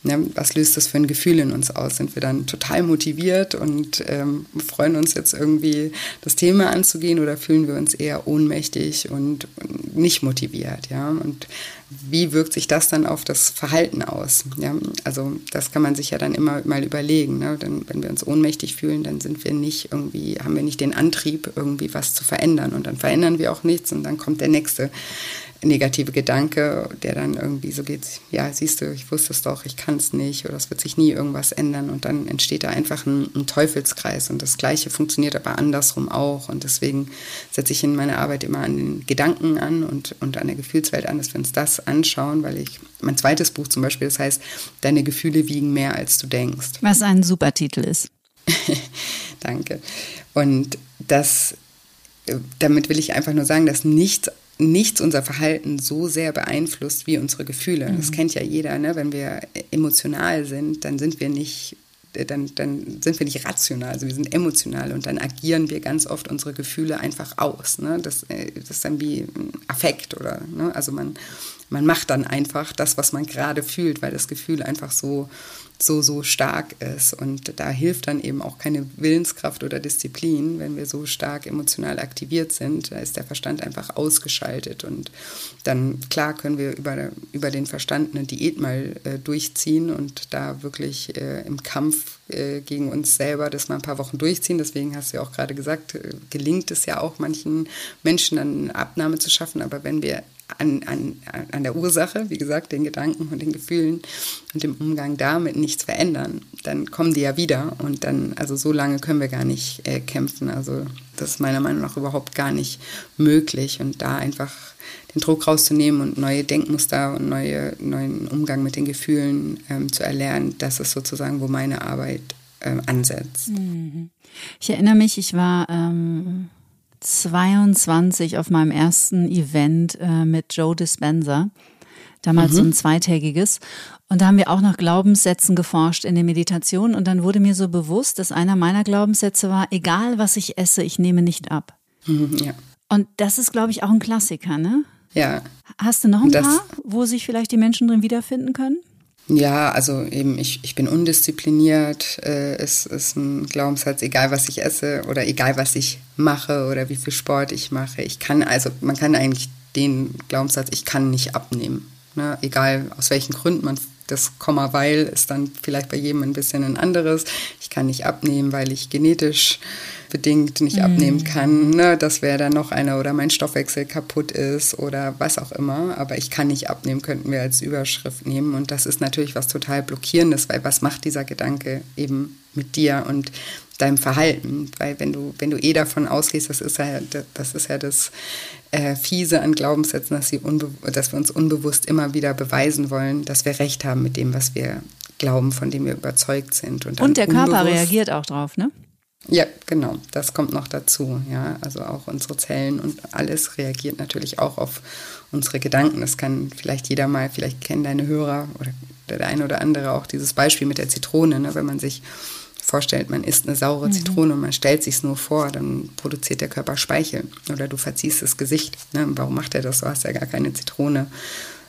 ne, was löst das für ein Gefühl in uns aus? Sind wir dann total motiviert und ähm, freuen uns jetzt irgendwie das Thema anzugehen oder fühlen wir uns eher ohnmächtig und, und nicht motiviert? Ja? Und wie wirkt sich das dann auf das Verhalten aus? Ja, also das kann man sich ja dann immer mal überlegen. Ne? Denn wenn wir uns ohnmächtig fühlen, dann sind wir nicht irgendwie, haben wir nicht den Antrieb, irgendwie was zu verändern. Und dann verändern wir auch nichts und dann kommt der nächste negative Gedanke, der dann irgendwie so geht, ja, siehst du, ich wusste es doch, ich kann es nicht oder es wird sich nie irgendwas ändern und dann entsteht da einfach ein, ein, Teufelskreis und das Gleiche funktioniert aber andersrum auch und deswegen setze ich in meiner Arbeit immer an den Gedanken an und, und an der Gefühlswelt an, dass wir uns das anschauen, weil ich, mein zweites Buch zum Beispiel, das heißt, deine Gefühle wiegen mehr als du denkst. Was ein super Titel ist. <laughs> Danke. Und das damit will ich einfach nur sagen, dass nichts nichts unser Verhalten so sehr beeinflusst wie unsere Gefühle. Mhm. Das kennt ja jeder, ne? wenn wir emotional sind, dann sind wir nicht dann, dann sind wir nicht rational, also wir sind emotional und dann agieren wir ganz oft unsere Gefühle einfach aus. Ne? Das, äh, das ist dann wie ein Affekt oder, ne? also man, man macht dann einfach das, was man gerade fühlt, weil das Gefühl einfach so, so, so stark ist. Und da hilft dann eben auch keine Willenskraft oder Disziplin, wenn wir so stark emotional aktiviert sind. Da ist der Verstand einfach ausgeschaltet. Und dann, klar, können wir über, über den Verstand eine Diät mal äh, durchziehen und da wirklich äh, im Kampf äh, gegen uns selber das mal ein paar Wochen durchziehen. Deswegen hast du ja auch gerade gesagt, äh, gelingt es ja auch manchen Menschen dann eine Abnahme zu schaffen. Aber wenn wir an, an, an der Ursache, wie gesagt, den Gedanken und den Gefühlen und dem Umgang damit nichts verändern, dann kommen die ja wieder und dann, also so lange können wir gar nicht äh, kämpfen. Also das ist meiner Meinung nach überhaupt gar nicht möglich und da einfach den Druck rauszunehmen und neue Denkmuster und neue, neuen Umgang mit den Gefühlen ähm, zu erlernen, das ist sozusagen, wo meine Arbeit äh, ansetzt. Mhm. Ich erinnere mich, ich war ähm 22 auf meinem ersten Event äh, mit Joe Dispenza. Damals mhm. so ein zweitägiges. Und da haben wir auch nach Glaubenssätzen geforscht in der Meditation. Und dann wurde mir so bewusst, dass einer meiner Glaubenssätze war, egal was ich esse, ich nehme nicht ab. Mhm, ja. Und das ist, glaube ich, auch ein Klassiker, ne? Ja. Hast du noch ein das, paar, wo sich vielleicht die Menschen drin wiederfinden können? Ja, also eben, ich, ich bin undiszipliniert, äh, ist, ist ein Glaubenssatz, egal was ich esse oder egal was ich mache oder wie viel Sport ich mache. Ich kann, also man kann eigentlich den Glaubenssatz, ich kann nicht abnehmen. Ne? Egal aus welchen Gründen man das Komma weil ist dann vielleicht bei jedem ein bisschen ein anderes. Ich kann nicht abnehmen, weil ich genetisch bedingt nicht mhm. abnehmen kann. Ne? Das wäre dann noch einer oder mein Stoffwechsel kaputt ist oder was auch immer. Aber ich kann nicht abnehmen, könnten wir als Überschrift nehmen. Und das ist natürlich was total Blockierendes, weil was macht dieser Gedanke eben mit dir und deinem Verhalten? Weil wenn du, wenn du eh davon ausgehst, das ist ja das, ist ja das äh, Fiese an Glaubenssätzen, dass, sie dass wir uns unbewusst immer wieder beweisen wollen, dass wir recht haben mit dem, was wir glauben, von dem wir überzeugt sind. Und, und der Körper reagiert auch drauf, ne? Ja, genau, das kommt noch dazu. Ja, also auch unsere Zellen und alles reagiert natürlich auch auf unsere Gedanken. Das kann vielleicht jeder mal, vielleicht kennen deine Hörer oder der eine oder andere auch dieses Beispiel mit der Zitrone, ne? wenn man sich vorstellt, man isst eine saure mhm. Zitrone und man stellt sich nur vor, dann produziert der Körper Speichel oder du verziehst das Gesicht. Ne? Warum macht er das? Du hast ja gar keine Zitrone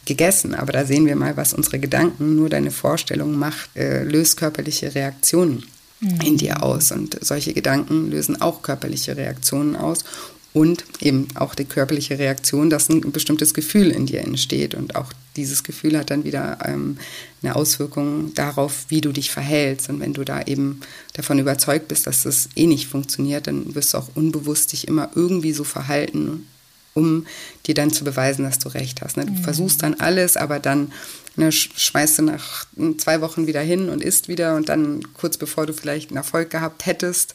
gegessen. Aber da sehen wir mal, was unsere Gedanken, nur deine Vorstellung macht, äh, löst körperliche Reaktionen mhm. in dir aus. Und solche Gedanken lösen auch körperliche Reaktionen aus und eben auch die körperliche Reaktion, dass ein bestimmtes Gefühl in dir entsteht. Und auch dieses Gefühl hat dann wieder ähm, eine Auswirkung darauf, wie du dich verhältst. Und wenn du da eben davon überzeugt bist, dass das eh nicht funktioniert, dann wirst du auch unbewusst dich immer irgendwie so verhalten, um dir dann zu beweisen, dass du recht hast. Ne? Du mhm. versuchst dann alles, aber dann ne, schmeißt du nach zwei Wochen wieder hin und isst wieder und dann kurz bevor du vielleicht einen Erfolg gehabt hättest,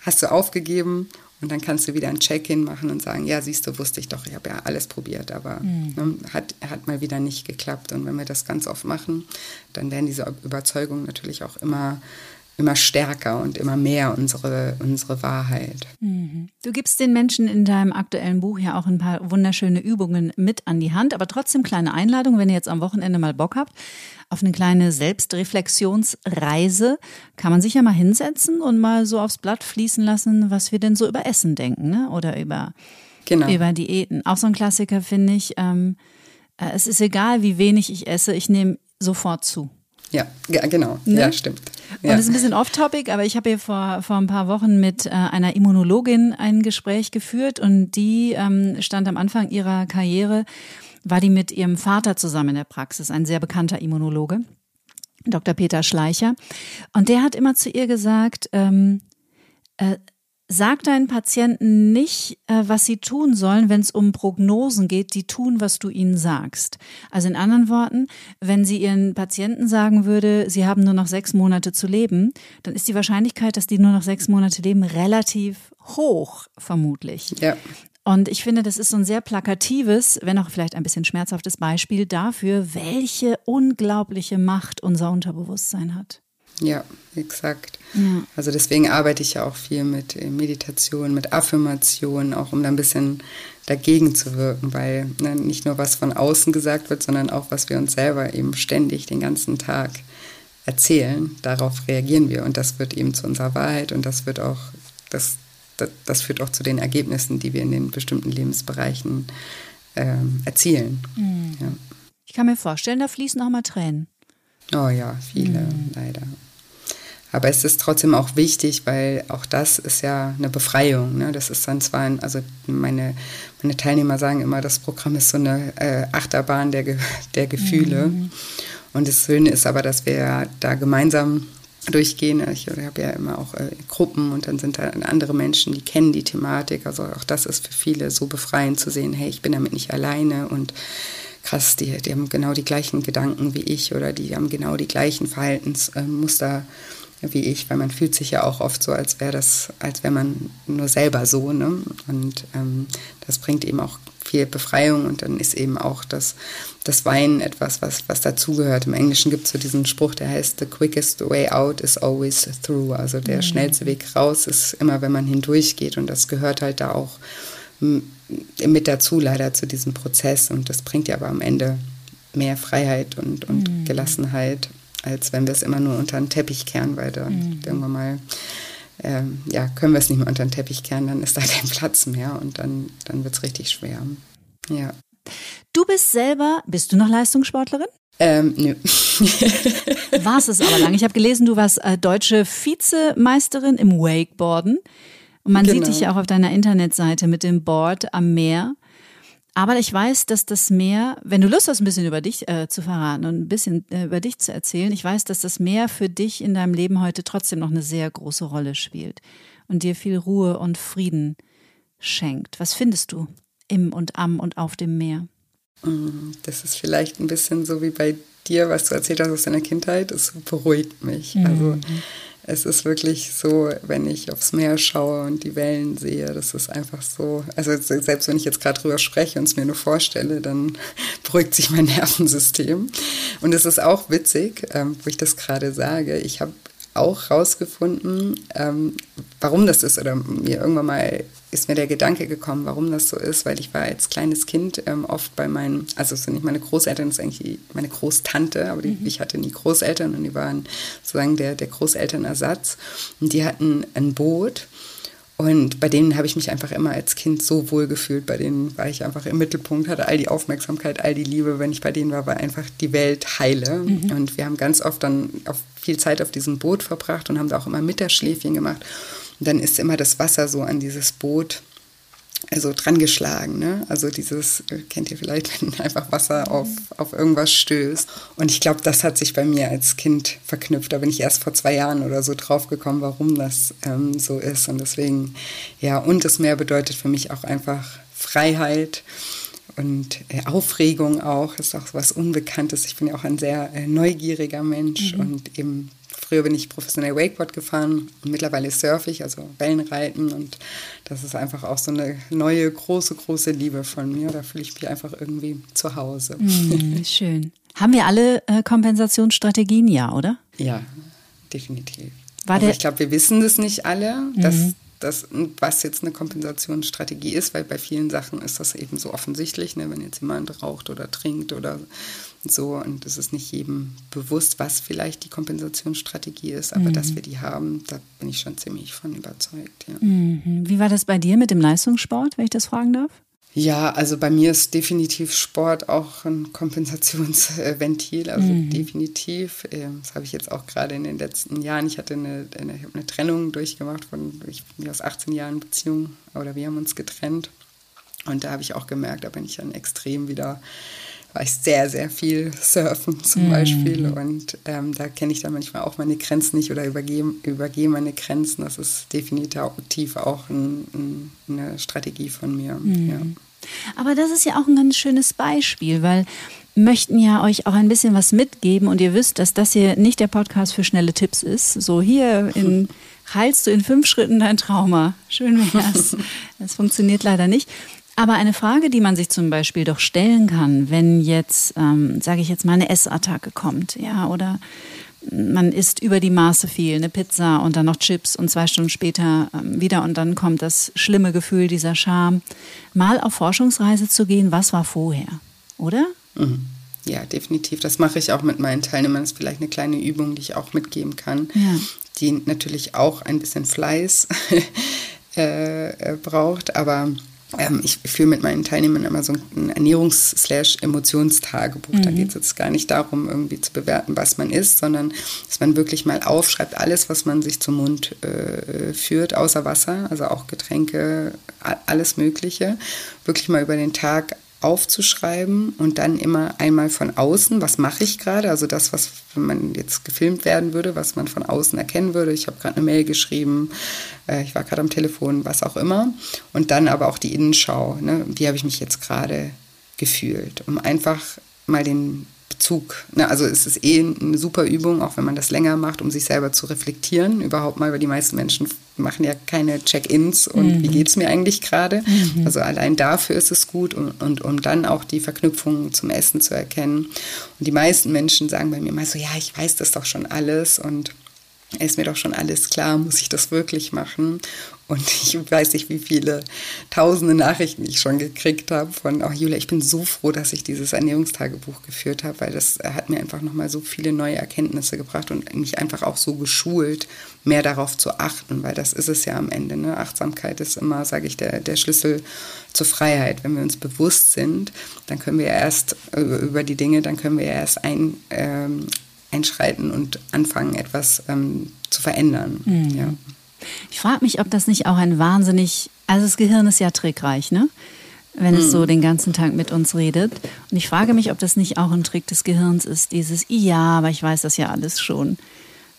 hast du aufgegeben und dann kannst du wieder ein Check-in machen und sagen, ja, siehst du, wusste ich doch, ich habe ja alles probiert, aber mhm. ne, hat, hat mal wieder nicht geklappt. Und wenn wir das ganz oft machen, dann werden diese Überzeugungen natürlich auch immer immer stärker und immer mehr unsere, unsere Wahrheit. Mhm. Du gibst den Menschen in deinem aktuellen Buch ja auch ein paar wunderschöne Übungen mit an die Hand, aber trotzdem kleine Einladung, wenn ihr jetzt am Wochenende mal Bock habt, auf eine kleine Selbstreflexionsreise kann man sich ja mal hinsetzen und mal so aufs Blatt fließen lassen, was wir denn so über Essen denken ne? oder über, genau. über Diäten. Auch so ein Klassiker finde ich, ähm, äh, es ist egal, wie wenig ich esse, ich nehme sofort zu. Ja, ja genau. Ne? Ja, stimmt. Ja. Und das ist ein bisschen off-topic, aber ich habe hier vor, vor ein paar Wochen mit äh, einer Immunologin ein Gespräch geführt und die ähm, stand am Anfang ihrer Karriere, war die mit ihrem Vater zusammen in der Praxis, ein sehr bekannter Immunologe, Dr. Peter Schleicher. Und der hat immer zu ihr gesagt, ähm, äh, Sag deinen Patienten nicht, äh, was sie tun sollen, wenn es um Prognosen geht, die tun, was du ihnen sagst. Also in anderen Worten, wenn sie ihren Patienten sagen würde, sie haben nur noch sechs Monate zu leben, dann ist die Wahrscheinlichkeit, dass die nur noch sechs Monate leben, relativ hoch, vermutlich. Ja. Und ich finde, das ist so ein sehr plakatives, wenn auch vielleicht ein bisschen schmerzhaftes Beispiel dafür, welche unglaubliche Macht unser Unterbewusstsein hat. Ja, exakt. Ja. Also deswegen arbeite ich ja auch viel mit äh, Meditation, mit Affirmation, auch um da ein bisschen dagegen zu wirken, weil ne, nicht nur was von außen gesagt wird, sondern auch was wir uns selber eben ständig den ganzen Tag erzählen. Darauf reagieren wir und das wird eben zu unserer Wahrheit und das wird auch, das, das, das führt auch zu den Ergebnissen, die wir in den bestimmten Lebensbereichen äh, erzielen. Mhm. Ja. Ich kann mir vorstellen, da fließen auch mal Tränen. Oh ja, viele, mhm. leider. Aber es ist trotzdem auch wichtig, weil auch das ist ja eine Befreiung. Ne? Das ist dann zwar, ein, also meine, meine Teilnehmer sagen immer, das Programm ist so eine äh, Achterbahn der, der Gefühle. Mhm. Und das Schöne ist aber, dass wir da gemeinsam durchgehen. Ich habe ja immer auch äh, Gruppen und dann sind da andere Menschen, die kennen die Thematik. Also auch das ist für viele so befreiend zu sehen, hey, ich bin damit nicht alleine und krass, die, die haben genau die gleichen Gedanken wie ich oder die haben genau die gleichen Verhaltensmuster wie ich, weil man fühlt sich ja auch oft so, als wäre das, als wäre man nur selber so. Ne? Und ähm, das bringt eben auch viel Befreiung und dann ist eben auch das, das Weinen etwas, was, was dazugehört. Im Englischen gibt es so diesen Spruch, der heißt, the quickest way out is always through. Also der mhm. schnellste Weg raus ist immer, wenn man hindurchgeht und das gehört halt da auch mit dazu leider zu diesem Prozess und das bringt ja aber am Ende mehr Freiheit und, und mhm. Gelassenheit, als wenn wir es immer nur unter den Teppich kehren, weil da mhm. irgendwann mal ähm, ja, können wir es nicht mehr unter den Teppich kehren, dann ist da <laughs> kein Platz mehr und dann, dann wird es richtig schwer. Ja. Du bist selber, bist du noch Leistungssportlerin? Ähm, nö. War es aber lang. Ich habe gelesen, du warst äh, deutsche Vizemeisterin im Wakeboarden. Und man genau. sieht dich ja auch auf deiner Internetseite mit dem Board am Meer. Aber ich weiß, dass das Meer, wenn du Lust hast, ein bisschen über dich äh, zu verraten und ein bisschen äh, über dich zu erzählen, ich weiß, dass das Meer für dich in deinem Leben heute trotzdem noch eine sehr große Rolle spielt und dir viel Ruhe und Frieden schenkt. Was findest du im und am und auf dem Meer? Mm, das ist vielleicht ein bisschen so wie bei dir, was du erzählt hast aus deiner Kindheit. Es beruhigt mich. Mhm. Also es ist wirklich so, wenn ich aufs Meer schaue und die Wellen sehe, das ist einfach so, also selbst wenn ich jetzt gerade drüber spreche und es mir nur vorstelle, dann <laughs> beruhigt sich mein <laughs> Nervensystem. Und es ist auch witzig, ähm, wo ich das gerade sage, ich habe auch rausgefunden, ähm, warum das ist oder mir irgendwann mal ist mir der Gedanke gekommen, warum das so ist, weil ich war als kleines Kind ähm, oft bei meinen, also es sind nicht meine Großeltern, das ist eigentlich meine Großtante, aber die, mhm. ich hatte nie Großeltern und die waren sozusagen der, der Großelternersatz. Und die hatten ein Boot und bei denen habe ich mich einfach immer als Kind so wohl gefühlt. Bei denen war ich einfach im Mittelpunkt, hatte all die Aufmerksamkeit, all die Liebe. Wenn ich bei denen war, war einfach die Welt heile. Mhm. Und wir haben ganz oft dann viel Zeit auf diesem Boot verbracht und haben da auch immer Mittagsschläfchen gemacht. Und dann ist immer das Wasser so an dieses Boot also dran geschlagen. Ne? Also dieses, äh, kennt ihr vielleicht, <laughs> wenn einfach Wasser auf, auf irgendwas stößt. Und ich glaube, das hat sich bei mir als Kind verknüpft. Da bin ich erst vor zwei Jahren oder so drauf gekommen, warum das ähm, so ist. Und deswegen, ja, und das Meer bedeutet für mich auch einfach Freiheit und äh, Aufregung auch. Das ist auch was Unbekanntes. Ich bin ja auch ein sehr äh, neugieriger Mensch mhm. und eben Früher bin ich professionell Wakeboard gefahren und mittlerweile surfe ich, also Wellenreiten. Und das ist einfach auch so eine neue, große, große Liebe von mir. Da fühle ich mich einfach irgendwie zu Hause. Mm, <laughs> schön. Haben wir alle äh, Kompensationsstrategien, ja, oder? Ja, definitiv. War Aber ich glaube, wir wissen das nicht alle, dass, mhm. dass, was jetzt eine Kompensationsstrategie ist, weil bei vielen Sachen ist das eben so offensichtlich, ne? wenn jetzt jemand raucht oder trinkt oder so, und es ist nicht jedem bewusst, was vielleicht die Kompensationsstrategie ist, aber mhm. dass wir die haben, da bin ich schon ziemlich von überzeugt. Ja. Mhm. Wie war das bei dir mit dem Leistungssport, wenn ich das fragen darf? Ja, also bei mir ist definitiv Sport auch ein Kompensationsventil, also mhm. definitiv. Ähm, das habe ich jetzt auch gerade in den letzten Jahren. Ich hatte eine, eine, eine Trennung durchgemacht von ich bin aus 18 Jahren Beziehung oder wir haben uns getrennt. Und da habe ich auch gemerkt, da bin ich dann extrem wieder war ich sehr, sehr viel surfen zum mhm. Beispiel. Und ähm, da kenne ich dann manchmal auch meine Grenzen nicht oder übergehe, übergehe meine Grenzen. Das ist definitiv auch ein, ein, eine Strategie von mir. Mhm. Ja. Aber das ist ja auch ein ganz schönes Beispiel, weil möchten ja euch auch ein bisschen was mitgeben und ihr wisst, dass das hier nicht der Podcast für schnelle Tipps ist. So hier in, <laughs> heilst du in fünf Schritten dein Trauma. Schön wär's. <laughs> Das funktioniert leider nicht. Aber eine Frage, die man sich zum Beispiel doch stellen kann, wenn jetzt, ähm, sage ich jetzt mal, eine Essattacke kommt, ja, oder man isst über die Maße viel, eine Pizza und dann noch Chips und zwei Stunden später ähm, wieder und dann kommt das schlimme Gefühl dieser Scham, mal auf Forschungsreise zu gehen, was war vorher, oder? Mhm. Ja, definitiv. Das mache ich auch mit meinen Teilnehmern. Das ist vielleicht eine kleine Übung, die ich auch mitgeben kann, ja. die natürlich auch ein bisschen Fleiß <laughs> äh, äh, braucht, aber ähm, ich führe mit meinen Teilnehmern immer so ein Ernährungs-Emotionstagebuch. Mhm. Da geht es jetzt gar nicht darum, irgendwie zu bewerten, was man isst, sondern dass man wirklich mal aufschreibt, alles, was man sich zum Mund äh, führt, außer Wasser, also auch Getränke, alles Mögliche, wirklich mal über den Tag aufzuschreiben und dann immer einmal von außen, was mache ich gerade, also das, was wenn man jetzt gefilmt werden würde, was man von außen erkennen würde. Ich habe gerade eine Mail geschrieben, äh, ich war gerade am Telefon, was auch immer. Und dann aber auch die Innenschau, ne? wie habe ich mich jetzt gerade gefühlt, um einfach mal den Bezug. Ne? Also es ist eh eine super Übung, auch wenn man das länger macht, um sich selber zu reflektieren. Überhaupt mal, weil die meisten Menschen machen ja keine Check-ins und mhm. wie geht es mir eigentlich gerade. Mhm. Also allein dafür ist es gut und, und um dann auch die Verknüpfung zum Essen zu erkennen. Und die meisten Menschen sagen bei mir mal so, ja, ich weiß das doch schon alles und ist mir doch schon alles klar, muss ich das wirklich machen? Und ich weiß nicht, wie viele tausende Nachrichten ich schon gekriegt habe von, oh Julia, ich bin so froh, dass ich dieses Ernährungstagebuch geführt habe, weil das hat mir einfach nochmal so viele neue Erkenntnisse gebracht und mich einfach auch so geschult, mehr darauf zu achten, weil das ist es ja am Ende. Ne? Achtsamkeit ist immer, sage ich, der, der Schlüssel zur Freiheit. Wenn wir uns bewusst sind, dann können wir erst über die Dinge, dann können wir erst ein, ähm, einschreiten und anfangen, etwas ähm, zu verändern. Mhm. Ja. Ich frage mich, ob das nicht auch ein wahnsinnig, also das Gehirn ist ja trickreich, ne? Wenn es so mhm. den ganzen Tag mit uns redet. Und ich frage mich, ob das nicht auch ein Trick des Gehirns ist, dieses, ja, aber ich weiß das ja alles schon.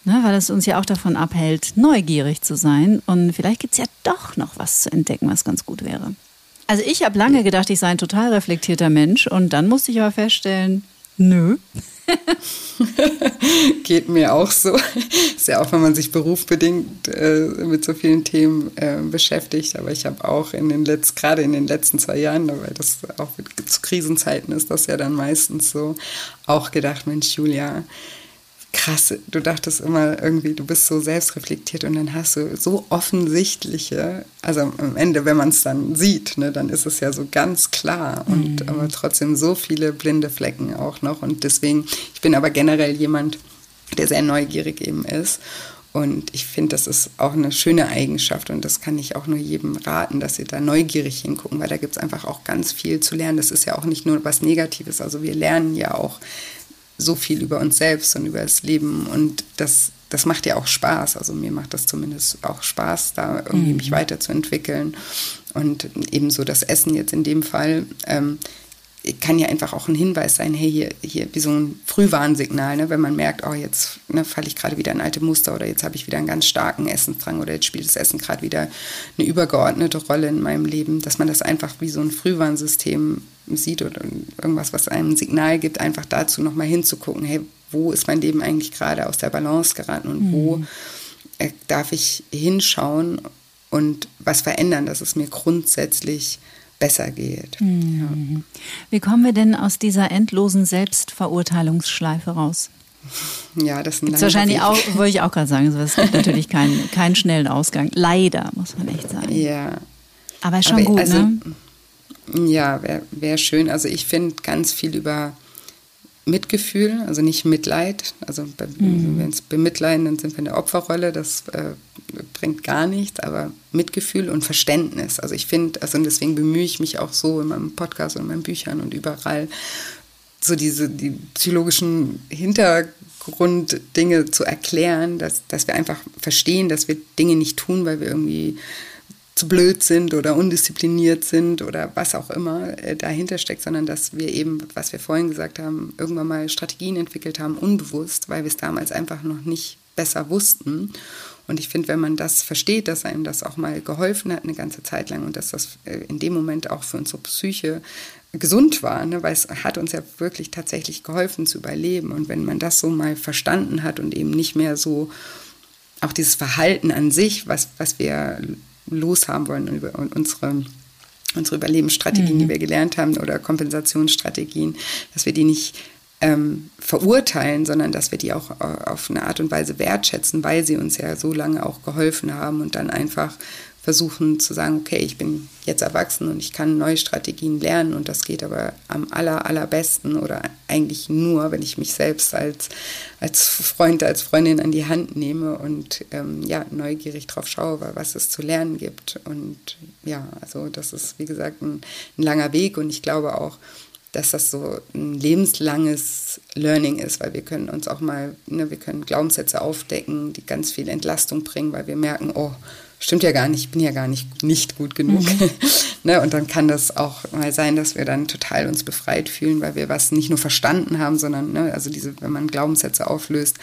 Ne, weil es uns ja auch davon abhält, neugierig zu sein. Und vielleicht gibt es ja doch noch was zu entdecken, was ganz gut wäre. Also ich habe lange gedacht, ich sei ein total reflektierter Mensch. Und dann musste ich aber feststellen, nö. <laughs> Geht mir auch so. <laughs> Ist ja auch, wenn man sich berufsbedingt äh, mit so vielen Themen äh, beschäftigt. Aber ich habe auch in den letzten, gerade in den letzten zwei Jahren, weil das auch zu Krisenzeiten ist, das ja dann meistens so, auch gedacht, Mensch, Julia, krass, du dachtest immer irgendwie, du bist so selbstreflektiert und dann hast du so offensichtliche, also am Ende, wenn man es dann sieht, ne, dann ist es ja so ganz klar und mhm. aber trotzdem so viele blinde Flecken auch noch und deswegen, ich bin aber generell jemand, der sehr neugierig eben ist und ich finde, das ist auch eine schöne Eigenschaft und das kann ich auch nur jedem raten, dass sie da neugierig hingucken, weil da gibt es einfach auch ganz viel zu lernen. Das ist ja auch nicht nur was Negatives. Also wir lernen ja auch so viel über uns selbst und über das Leben und das, das macht ja auch Spaß. Also mir macht das zumindest auch Spaß, da irgendwie mhm. mich weiterzuentwickeln. Und ebenso das Essen jetzt in dem Fall. Ähm, kann ja einfach auch ein Hinweis sein, hey, hier, hier wie so ein Frühwarnsignal, ne? wenn man merkt, oh, jetzt ne, falle ich gerade wieder in alte Muster oder jetzt habe ich wieder einen ganz starken Essensdrang oder jetzt spielt das Essen gerade wieder eine übergeordnete Rolle in meinem Leben, dass man das einfach wie so ein Frühwarnsystem sieht oder irgendwas, was einem ein Signal gibt, einfach dazu nochmal hinzugucken, hey, wo ist mein Leben eigentlich gerade aus der Balance geraten und mhm. wo äh, darf ich hinschauen und was verändern, dass es mir grundsätzlich besser geht. Mhm. Ja. Wie kommen wir denn aus dieser endlosen Selbstverurteilungsschleife raus? Ja, das ist wahrscheinlich Weg. auch, wollte ich auch gerade sagen, es gibt natürlich keinen, <laughs> keinen schnellen Ausgang. Leider, muss man echt sagen. Ja. Aber schon Aber, gut, also, ne? Ja, wäre wär schön. Also ich finde ganz viel über Mitgefühl, also nicht Mitleid. Also bei, mhm. wenn wir uns bemitleiden, dann sind wir in der Opferrolle. Das äh, bringt gar nichts, aber Mitgefühl und Verständnis. Also ich finde, also deswegen bemühe ich mich auch so in meinem Podcast und in meinen Büchern und überall, so diese die psychologischen Hintergrunddinge zu erklären, dass, dass wir einfach verstehen, dass wir Dinge nicht tun, weil wir irgendwie zu blöd sind oder undiszipliniert sind oder was auch immer äh, dahinter steckt, sondern dass wir eben, was wir vorhin gesagt haben, irgendwann mal Strategien entwickelt haben, unbewusst, weil wir es damals einfach noch nicht besser wussten. Und ich finde, wenn man das versteht, dass einem das auch mal geholfen hat eine ganze Zeit lang und dass das äh, in dem Moment auch für unsere Psyche gesund war, ne? weil es hat uns ja wirklich tatsächlich geholfen zu überleben. Und wenn man das so mal verstanden hat und eben nicht mehr so auch dieses Verhalten an sich, was, was wir loshaben wollen und, über, und unsere unsere Überlebensstrategien, mhm. die wir gelernt haben, oder Kompensationsstrategien, dass wir die nicht ähm, verurteilen, sondern dass wir die auch äh, auf eine Art und Weise wertschätzen, weil sie uns ja so lange auch geholfen haben und dann einfach versuchen zu sagen, okay, ich bin jetzt erwachsen und ich kann neue Strategien lernen und das geht aber am aller, allerbesten oder eigentlich nur, wenn ich mich selbst als, als Freund, als Freundin an die Hand nehme und ähm, ja, neugierig drauf schaue, was es zu lernen gibt. Und ja, also das ist, wie gesagt, ein, ein langer Weg und ich glaube auch, dass das so ein lebenslanges Learning ist, weil wir können uns auch mal, ne, wir können Glaubenssätze aufdecken, die ganz viel Entlastung bringen, weil wir merken, oh, stimmt ja gar nicht, ich bin ja gar nicht, nicht gut genug. Mhm. <laughs> ne, und dann kann das auch mal sein, dass wir dann total uns befreit fühlen, weil wir was nicht nur verstanden haben, sondern, ne, also diese, wenn man Glaubenssätze auflöst,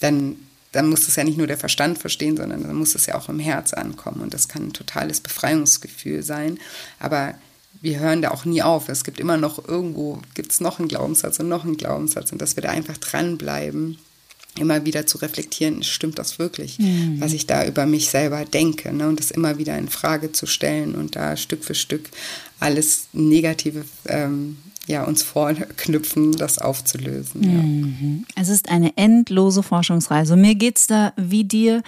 dann, dann muss es ja nicht nur der Verstand verstehen, sondern dann muss es ja auch im Herz ankommen. Und das kann ein totales Befreiungsgefühl sein. Aber wir hören da auch nie auf. Es gibt immer noch irgendwo, gibt es noch einen Glaubenssatz und noch einen Glaubenssatz und dass wir da einfach dranbleiben immer wieder zu reflektieren, stimmt das wirklich, mhm. was ich da über mich selber denke, ne? und das immer wieder in Frage zu stellen und da Stück für Stück alles Negative ähm, ja, uns vorknüpfen, das aufzulösen. Mhm. Ja. Es ist eine endlose Forschungsreise. Mir geht es da wie dir.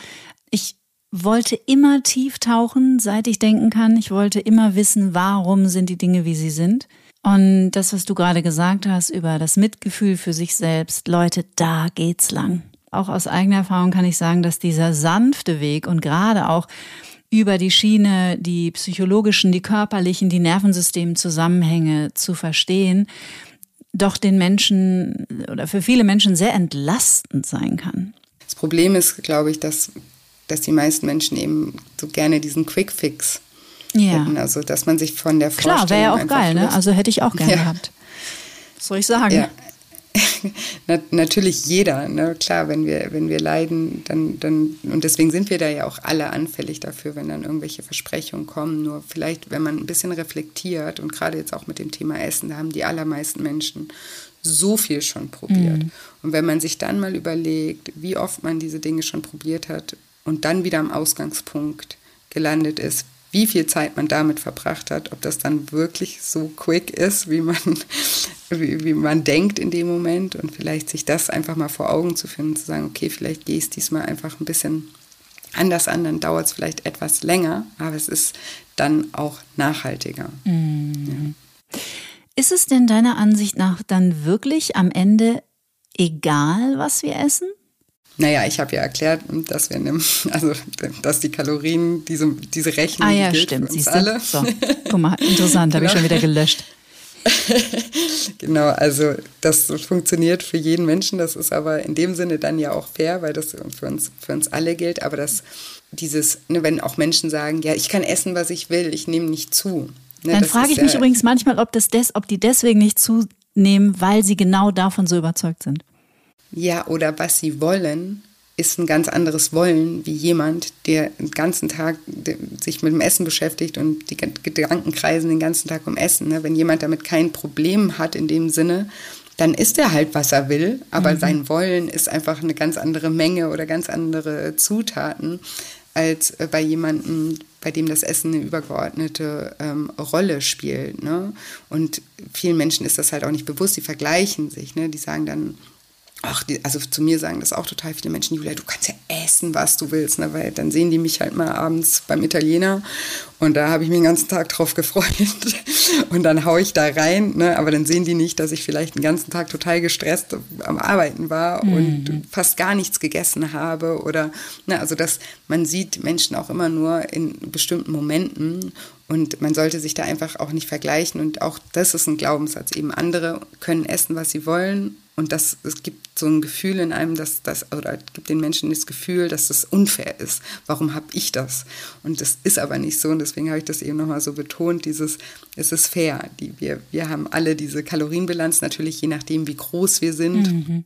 Ich wollte immer tief tauchen, seit ich denken kann. Ich wollte immer wissen, warum sind die Dinge, wie sie sind. Und das, was du gerade gesagt hast über das Mitgefühl für sich selbst, Leute, da geht's lang. Auch aus eigener Erfahrung kann ich sagen, dass dieser sanfte Weg und gerade auch über die Schiene, die psychologischen, die körperlichen, die Nervensystemzusammenhänge zu verstehen, doch den Menschen oder für viele Menschen sehr entlastend sein kann. Das Problem ist, glaube ich, dass, dass die meisten Menschen eben so gerne diesen Quick Fix ja. hätten. Also, dass man sich von der Vorstellung Klar, wäre ja auch geil, ne? Also hätte ich auch gerne ja. gehabt. Was soll ich sagen? Ja. <laughs> Natürlich jeder, ne? klar, wenn wir, wenn wir leiden, dann, dann, und deswegen sind wir da ja auch alle anfällig dafür, wenn dann irgendwelche Versprechungen kommen. Nur vielleicht, wenn man ein bisschen reflektiert und gerade jetzt auch mit dem Thema Essen, da haben die allermeisten Menschen so viel schon probiert. Mhm. Und wenn man sich dann mal überlegt, wie oft man diese Dinge schon probiert hat und dann wieder am Ausgangspunkt gelandet ist, wie viel Zeit man damit verbracht hat, ob das dann wirklich so quick ist, wie man, <laughs> wie, wie man denkt in dem Moment und vielleicht sich das einfach mal vor Augen zu finden, zu sagen, okay, vielleicht gehe ich es diesmal einfach ein bisschen anders an, dann dauert es vielleicht etwas länger, aber es ist dann auch nachhaltiger. Mhm. Ja. Ist es denn deiner Ansicht nach dann wirklich am Ende egal, was wir essen? Naja, ich habe ja erklärt, dass wir nehmen, <laughs> also dass die Kalorien, diese, diese Rechnung ah, ja, gilt stimmt, für uns alle. So, guck mal, interessant, habe ich schon wieder gelöscht. <laughs> genau, also das funktioniert für jeden Menschen, das ist aber in dem Sinne dann ja auch fair, weil das für uns, für uns alle gilt, aber das dieses, ne, wenn auch Menschen sagen, ja, ich kann essen, was ich will, ich nehme nicht zu. Ne, dann frage ich mich ja, übrigens manchmal, ob, das des, ob die deswegen nicht zunehmen, weil sie genau davon so überzeugt sind. Ja, oder was sie wollen, ist ein ganz anderes Wollen wie jemand, der den ganzen Tag sich mit dem Essen beschäftigt und die Gedanken kreisen den ganzen Tag um Essen. Ne? Wenn jemand damit kein Problem hat in dem Sinne, dann ist er halt, was er will, aber mhm. sein Wollen ist einfach eine ganz andere Menge oder ganz andere Zutaten als äh, bei jemandem, bei dem das Essen eine übergeordnete ähm, Rolle spielt. Ne? Und vielen Menschen ist das halt auch nicht bewusst, die vergleichen sich, ne? die sagen dann, Ach, die, also zu mir sagen das auch total viele Menschen, Julia, du kannst ja essen, was du willst, ne? weil dann sehen die mich halt mal abends beim Italiener und da habe ich mich den ganzen Tag drauf gefreut <laughs> und dann haue ich da rein, ne? aber dann sehen die nicht, dass ich vielleicht den ganzen Tag total gestresst am Arbeiten war mhm. und fast gar nichts gegessen habe oder, ne? also dass man sieht Menschen auch immer nur in bestimmten Momenten und man sollte sich da einfach auch nicht vergleichen und auch das ist ein Glaubenssatz, eben andere können essen, was sie wollen und das, es gibt so ein Gefühl in einem, dass das, oder gibt den Menschen das Gefühl, dass das unfair ist. Warum habe ich das? Und das ist aber nicht so. Und deswegen habe ich das eben nochmal so betont, dieses, es ist fair. Die, wir, wir haben alle diese Kalorienbilanz, natürlich je nachdem, wie groß wir sind. Mhm.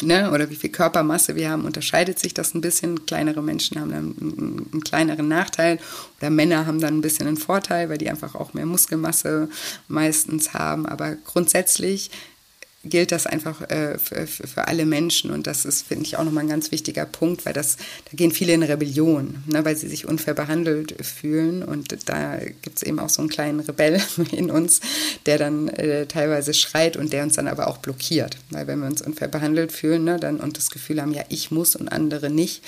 Ne, oder wie viel Körpermasse wir haben, unterscheidet sich das ein bisschen. Kleinere Menschen haben dann einen, einen, kleineren Nachteil oder Männer haben dann ein bisschen einen Vorteil, weil die einfach auch mehr Muskelmasse meistens haben. Aber grundsätzlich gilt das einfach äh, für, für, alle Menschen. Und das ist, finde ich, auch nochmal ein ganz wichtiger Punkt, weil das, da gehen viele in Rebellion, ne, weil sie sich unfair behandelt fühlen. Und da gibt es eben auch so einen kleinen Rebell <laughs> in uns, der dann äh, teilweise schreit und der uns dann aber auch blockiert. Weil wenn wir uns unfair behandelt fühlen ne, dann, und das Gefühl haben, ja, ich muss und andere nicht,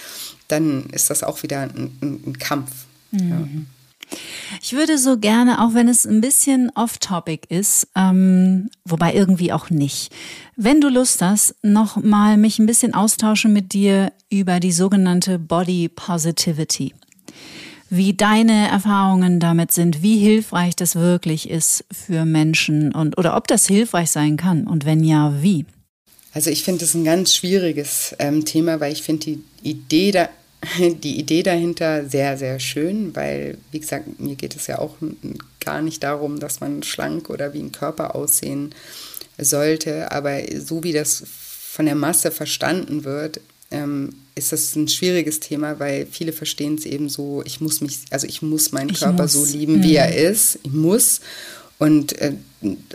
dann ist das auch wieder ein, ein, Kampf. Mhm. Ja. Ich würde so gerne, auch wenn es ein bisschen off-topic ist, ähm, wobei irgendwie auch nicht, wenn du Lust hast, noch mal mich ein bisschen austauschen mit dir über die sogenannte Body Positivity. Wie deine Erfahrungen damit sind, wie hilfreich das wirklich ist für Menschen und oder ob das hilfreich sein kann und wenn ja, wie. Also ich finde das ein ganz schwieriges ähm, Thema, weil ich finde die Idee da <laughs> die Idee dahinter sehr, sehr schön, weil, wie gesagt, mir geht es ja auch gar nicht darum, dass man schlank oder wie ein Körper aussehen sollte, aber so wie das von der Masse verstanden wird, ähm, ist das ein schwieriges Thema, weil viele verstehen es eben so, ich muss mich, also ich muss meinen ich Körper muss. so lieben, wie mhm. er ist, ich muss. Und äh,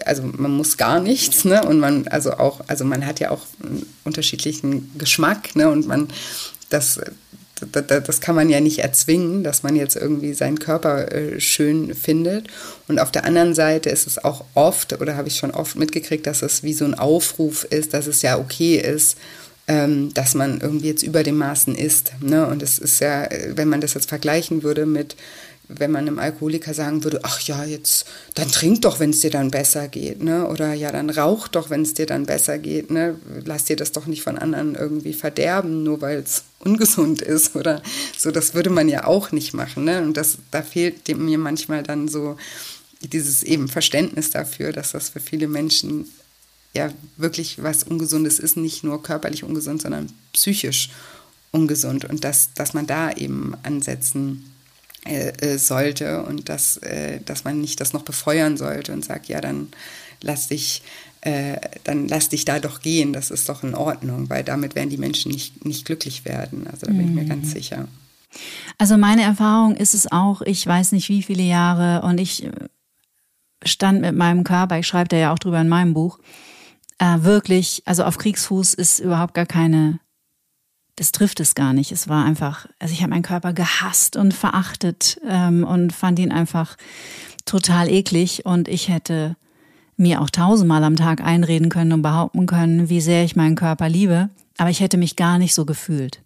also man muss gar nichts, ne? Und man, also auch, also man hat ja auch einen unterschiedlichen Geschmack, ne? Und man, das das kann man ja nicht erzwingen, dass man jetzt irgendwie seinen Körper äh, schön findet. Und auf der anderen Seite ist es auch oft, oder habe ich schon oft mitgekriegt, dass es wie so ein Aufruf ist, dass es ja okay ist, ähm, dass man irgendwie jetzt über dem Maßen isst. Ne? Und es ist ja, äh, wenn man das jetzt vergleichen würde mit wenn man einem Alkoholiker sagen würde, ach ja, jetzt, dann trink doch, wenn es dir dann besser geht, ne? Oder ja, dann rauch doch, wenn es dir dann besser geht, ne? Lass dir das doch nicht von anderen irgendwie verderben, nur weil es ungesund ist <laughs> oder so. Das würde man ja auch nicht machen, ne? Und das, da fehlt mir manchmal dann so dieses eben Verständnis dafür, dass das für viele Menschen ja wirklich was Ungesundes ist, nicht nur körperlich ungesund, sondern psychisch ungesund und dass, dass man da eben ansetzen äh, äh, sollte und dass, äh, dass man nicht das noch befeuern sollte und sagt, ja, dann lass dich, äh, dann lass dich da doch gehen, das ist doch in Ordnung, weil damit werden die Menschen nicht, nicht glücklich werden. Also da bin ich mir ganz mhm. sicher. Also meine Erfahrung ist es auch, ich weiß nicht wie viele Jahre und ich stand mit meinem Körper, ich schreibe da ja auch drüber in meinem Buch, äh, wirklich, also auf Kriegsfuß ist überhaupt gar keine das trifft es gar nicht. Es war einfach, also ich habe meinen Körper gehasst und verachtet ähm, und fand ihn einfach total eklig und ich hätte mir auch tausendmal am Tag einreden können und behaupten können, wie sehr ich meinen Körper liebe, aber ich hätte mich gar nicht so gefühlt.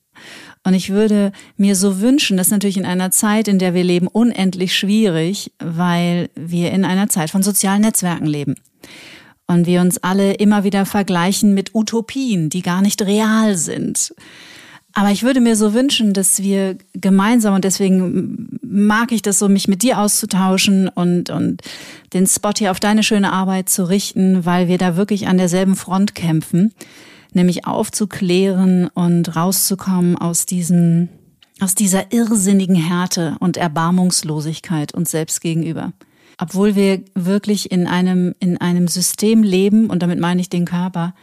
Und ich würde mir so wünschen, das ist natürlich in einer Zeit, in der wir leben, unendlich schwierig, weil wir in einer Zeit von sozialen Netzwerken leben. Und wir uns alle immer wieder vergleichen mit Utopien, die gar nicht real sind. Aber ich würde mir so wünschen, dass wir gemeinsam, und deswegen mag ich das so, mich mit dir auszutauschen und, und den Spot hier auf deine schöne Arbeit zu richten, weil wir da wirklich an derselben Front kämpfen, nämlich aufzuklären und rauszukommen aus diesem, aus dieser irrsinnigen Härte und Erbarmungslosigkeit uns selbst gegenüber. Obwohl wir wirklich in einem, in einem System leben, und damit meine ich den Körper,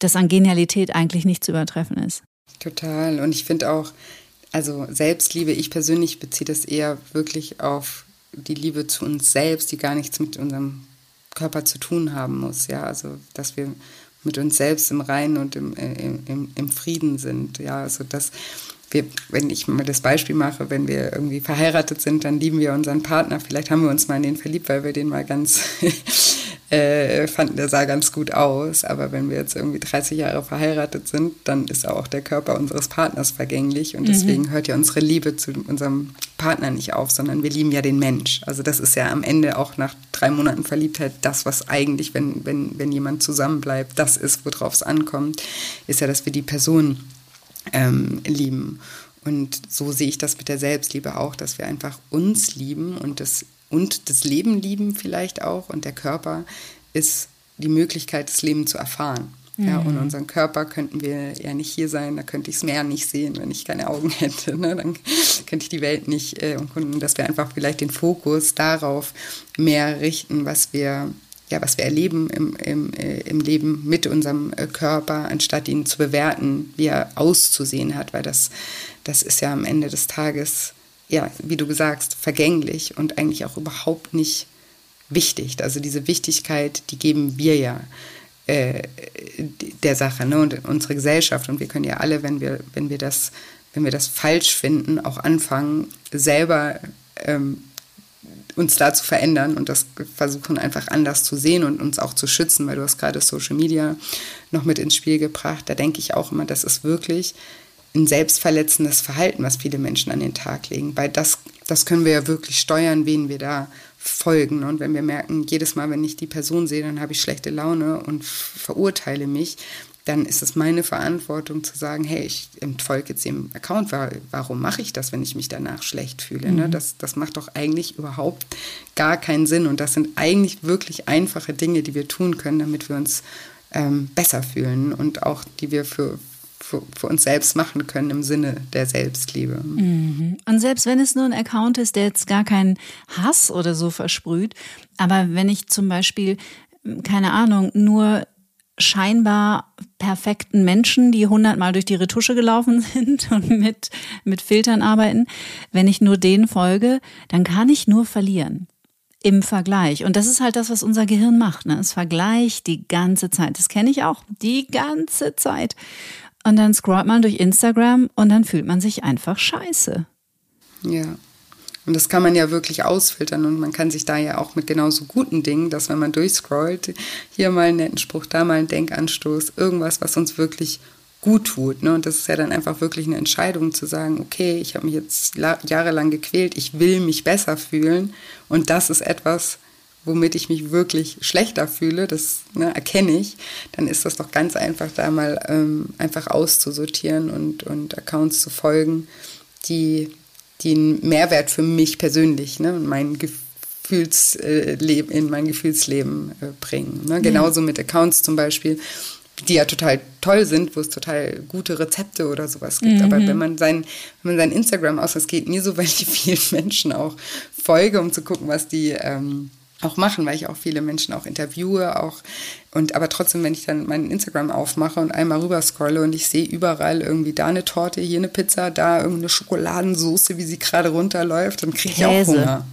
das an Genialität eigentlich nicht zu übertreffen ist. Total. Und ich finde auch, also Selbstliebe, ich persönlich beziehe das eher wirklich auf die Liebe zu uns selbst, die gar nichts mit unserem Körper zu tun haben muss. Ja, also dass wir mit uns selbst im Reinen und im, äh, im, im Frieden sind. Ja, also dass wir, wenn ich mal das Beispiel mache, wenn wir irgendwie verheiratet sind, dann lieben wir unseren Partner. Vielleicht haben wir uns mal in den verliebt, weil wir den mal ganz <laughs> äh, fanden, der sah ganz gut aus. Aber wenn wir jetzt irgendwie 30 Jahre verheiratet sind, dann ist auch der Körper unseres Partners vergänglich. Und deswegen mhm. hört ja unsere Liebe zu unserem Partner nicht auf, sondern wir lieben ja den Mensch. Also das ist ja am Ende auch nach drei Monaten Verliebtheit das, was eigentlich, wenn, wenn, wenn jemand zusammenbleibt, das ist, worauf es ankommt, ist ja, dass wir die Person ähm, lieben. Und so sehe ich das mit der Selbstliebe auch, dass wir einfach uns lieben und das und das Leben lieben vielleicht auch und der Körper ist die Möglichkeit, das Leben zu erfahren. Mhm. Ja, und unseren Körper könnten wir ja nicht hier sein, da könnte ich das Meer nicht sehen, wenn ich keine Augen <laughs> hätte. Ne? Dann könnte ich die Welt nicht äh, und dass wir einfach vielleicht den Fokus darauf mehr richten, was wir ja, was wir erleben im, im, äh, im Leben mit unserem äh, Körper, anstatt ihn zu bewerten, wie er auszusehen hat, weil das, das ist ja am Ende des Tages ja, wie du sagst, vergänglich und eigentlich auch überhaupt nicht wichtig. Also diese Wichtigkeit, die geben wir ja äh, der Sache ne? und unsere Gesellschaft. Und wir können ja alle, wenn wir, wenn wir das, wenn wir das falsch finden, auch anfangen, selber ähm, uns da zu verändern und das versuchen einfach anders zu sehen und uns auch zu schützen, weil du hast gerade Social Media noch mit ins Spiel gebracht. Da denke ich auch immer, das ist wirklich ein selbstverletzendes Verhalten, was viele Menschen an den Tag legen. Weil das, das können wir ja wirklich steuern, wen wir da folgen. Und wenn wir merken, jedes Mal, wenn ich die Person sehe, dann habe ich schlechte Laune und verurteile mich, dann ist es meine Verantwortung zu sagen, hey, ich entfolge jetzt dem Account. Warum mache ich das, wenn ich mich danach schlecht fühle? Ne? Mhm. Das, das macht doch eigentlich überhaupt gar keinen Sinn. Und das sind eigentlich wirklich einfache Dinge, die wir tun können, damit wir uns ähm, besser fühlen und auch die wir für, für, für, uns selbst machen können im Sinne der Selbstliebe. Mhm. Und selbst wenn es nur ein Account ist, der jetzt gar keinen Hass oder so versprüht, aber wenn ich zum Beispiel, keine Ahnung, nur scheinbar perfekten Menschen, die hundertmal durch die Retusche gelaufen <laughs> sind und mit, mit Filtern arbeiten, wenn ich nur denen folge, dann kann ich nur verlieren im Vergleich. Und das ist halt das, was unser Gehirn macht. Ne? Es vergleicht die ganze Zeit. Das kenne ich auch. Die ganze Zeit. Und dann scrollt man durch Instagram und dann fühlt man sich einfach scheiße. Ja. Und das kann man ja wirklich ausfiltern und man kann sich da ja auch mit genauso guten Dingen, dass wenn man durchscrollt, hier mal einen netten Spruch, da mal einen Denkanstoß, irgendwas, was uns wirklich gut tut. Ne? Und das ist ja dann einfach wirklich eine Entscheidung zu sagen, okay, ich habe mich jetzt jahrelang gequält, ich will mich besser fühlen und das ist etwas, womit ich mich wirklich schlechter fühle, das ne, erkenne ich, dann ist das doch ganz einfach, da mal ähm, einfach auszusortieren und, und Accounts zu folgen, die, die einen Mehrwert für mich persönlich ne, und mein Gefühlsleben, in mein Gefühlsleben äh, bringen. Ne? Genauso mit Accounts zum Beispiel, die ja total toll sind, wo es total gute Rezepte oder sowas gibt. Mhm. Aber wenn man sein, wenn man sein Instagram aus, das geht mir so, <laughs> weil ich vielen Menschen auch folge, um zu gucken, was die ähm, auch machen, weil ich auch viele Menschen auch interviewe, auch und aber trotzdem, wenn ich dann meinen Instagram aufmache und einmal rüber scrolle und ich sehe überall irgendwie da eine Torte, hier eine Pizza, da irgendeine Schokoladensoße, wie sie gerade runterläuft, dann kriege ich auch Hunger.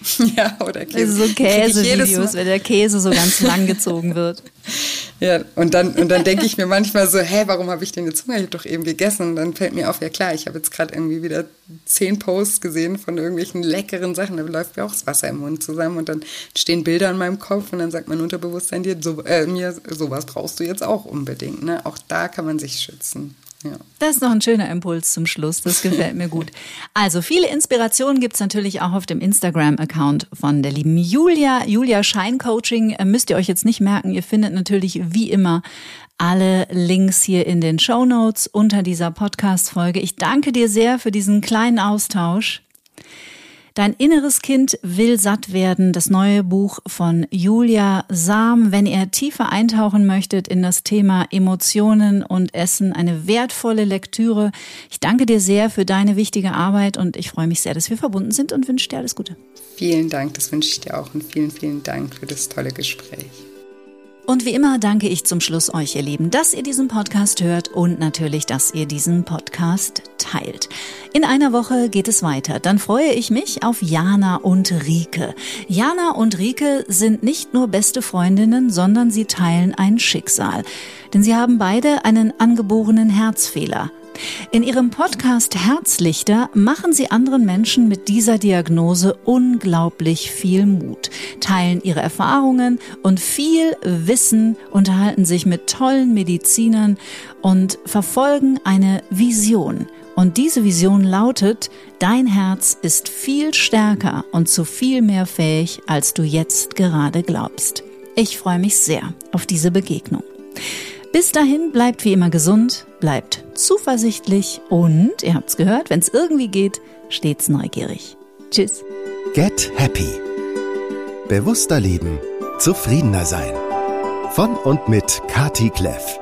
<laughs> Ja, oder Käse. So Käsevideos, wenn der Käse so ganz lang gezogen wird. <laughs> Ja, und dann, und dann denke ich mir manchmal so, hä, warum habe ich den jetzt Hunger? Ich habe doch eben gegessen. Und dann fällt mir auf, ja klar, ich habe jetzt gerade irgendwie wieder zehn Posts gesehen von irgendwelchen leckeren Sachen. Da läuft mir auch das Wasser im Mund zusammen und dann stehen Bilder in meinem Kopf und dann sagt mein Unterbewusstsein dir, so, äh, mir, sowas brauchst du jetzt auch unbedingt. Ne? Auch da kann man sich schützen. Ja. Das ist noch ein schöner Impuls zum Schluss. Das gefällt mir gut. <laughs> Also viele Inspirationen gibt's natürlich auch auf dem Instagram-Account von der lieben Julia. Julia Scheincoaching äh, müsst ihr euch jetzt nicht merken. Ihr findet natürlich wie immer alle Links hier in den Show Notes unter dieser Podcast-Folge. Ich danke dir sehr für diesen kleinen Austausch. Dein inneres Kind will satt werden. Das neue Buch von Julia Sam. Wenn ihr tiefer eintauchen möchtet in das Thema Emotionen und Essen, eine wertvolle Lektüre. Ich danke dir sehr für deine wichtige Arbeit und ich freue mich sehr, dass wir verbunden sind und wünsche dir alles Gute. Vielen Dank, das wünsche ich dir auch und vielen, vielen Dank für das tolle Gespräch. Und wie immer danke ich zum Schluss euch, ihr Lieben, dass ihr diesen Podcast hört und natürlich, dass ihr diesen Podcast teilt. In einer Woche geht es weiter. Dann freue ich mich auf Jana und Rike. Jana und Rike sind nicht nur beste Freundinnen, sondern sie teilen ein Schicksal. Denn sie haben beide einen angeborenen Herzfehler. In ihrem Podcast Herzlichter machen sie anderen Menschen mit dieser Diagnose unglaublich viel Mut, teilen ihre Erfahrungen und viel Wissen, unterhalten sich mit tollen Medizinern und verfolgen eine Vision. Und diese Vision lautet, dein Herz ist viel stärker und zu viel mehr fähig, als du jetzt gerade glaubst. Ich freue mich sehr auf diese Begegnung. Bis dahin bleibt wie immer gesund, bleibt zuversichtlich und, ihr habt's gehört, wenn es irgendwie geht, stets neugierig. Tschüss. Get Happy. Bewusster leben, zufriedener sein. Von und mit Kati Kleff.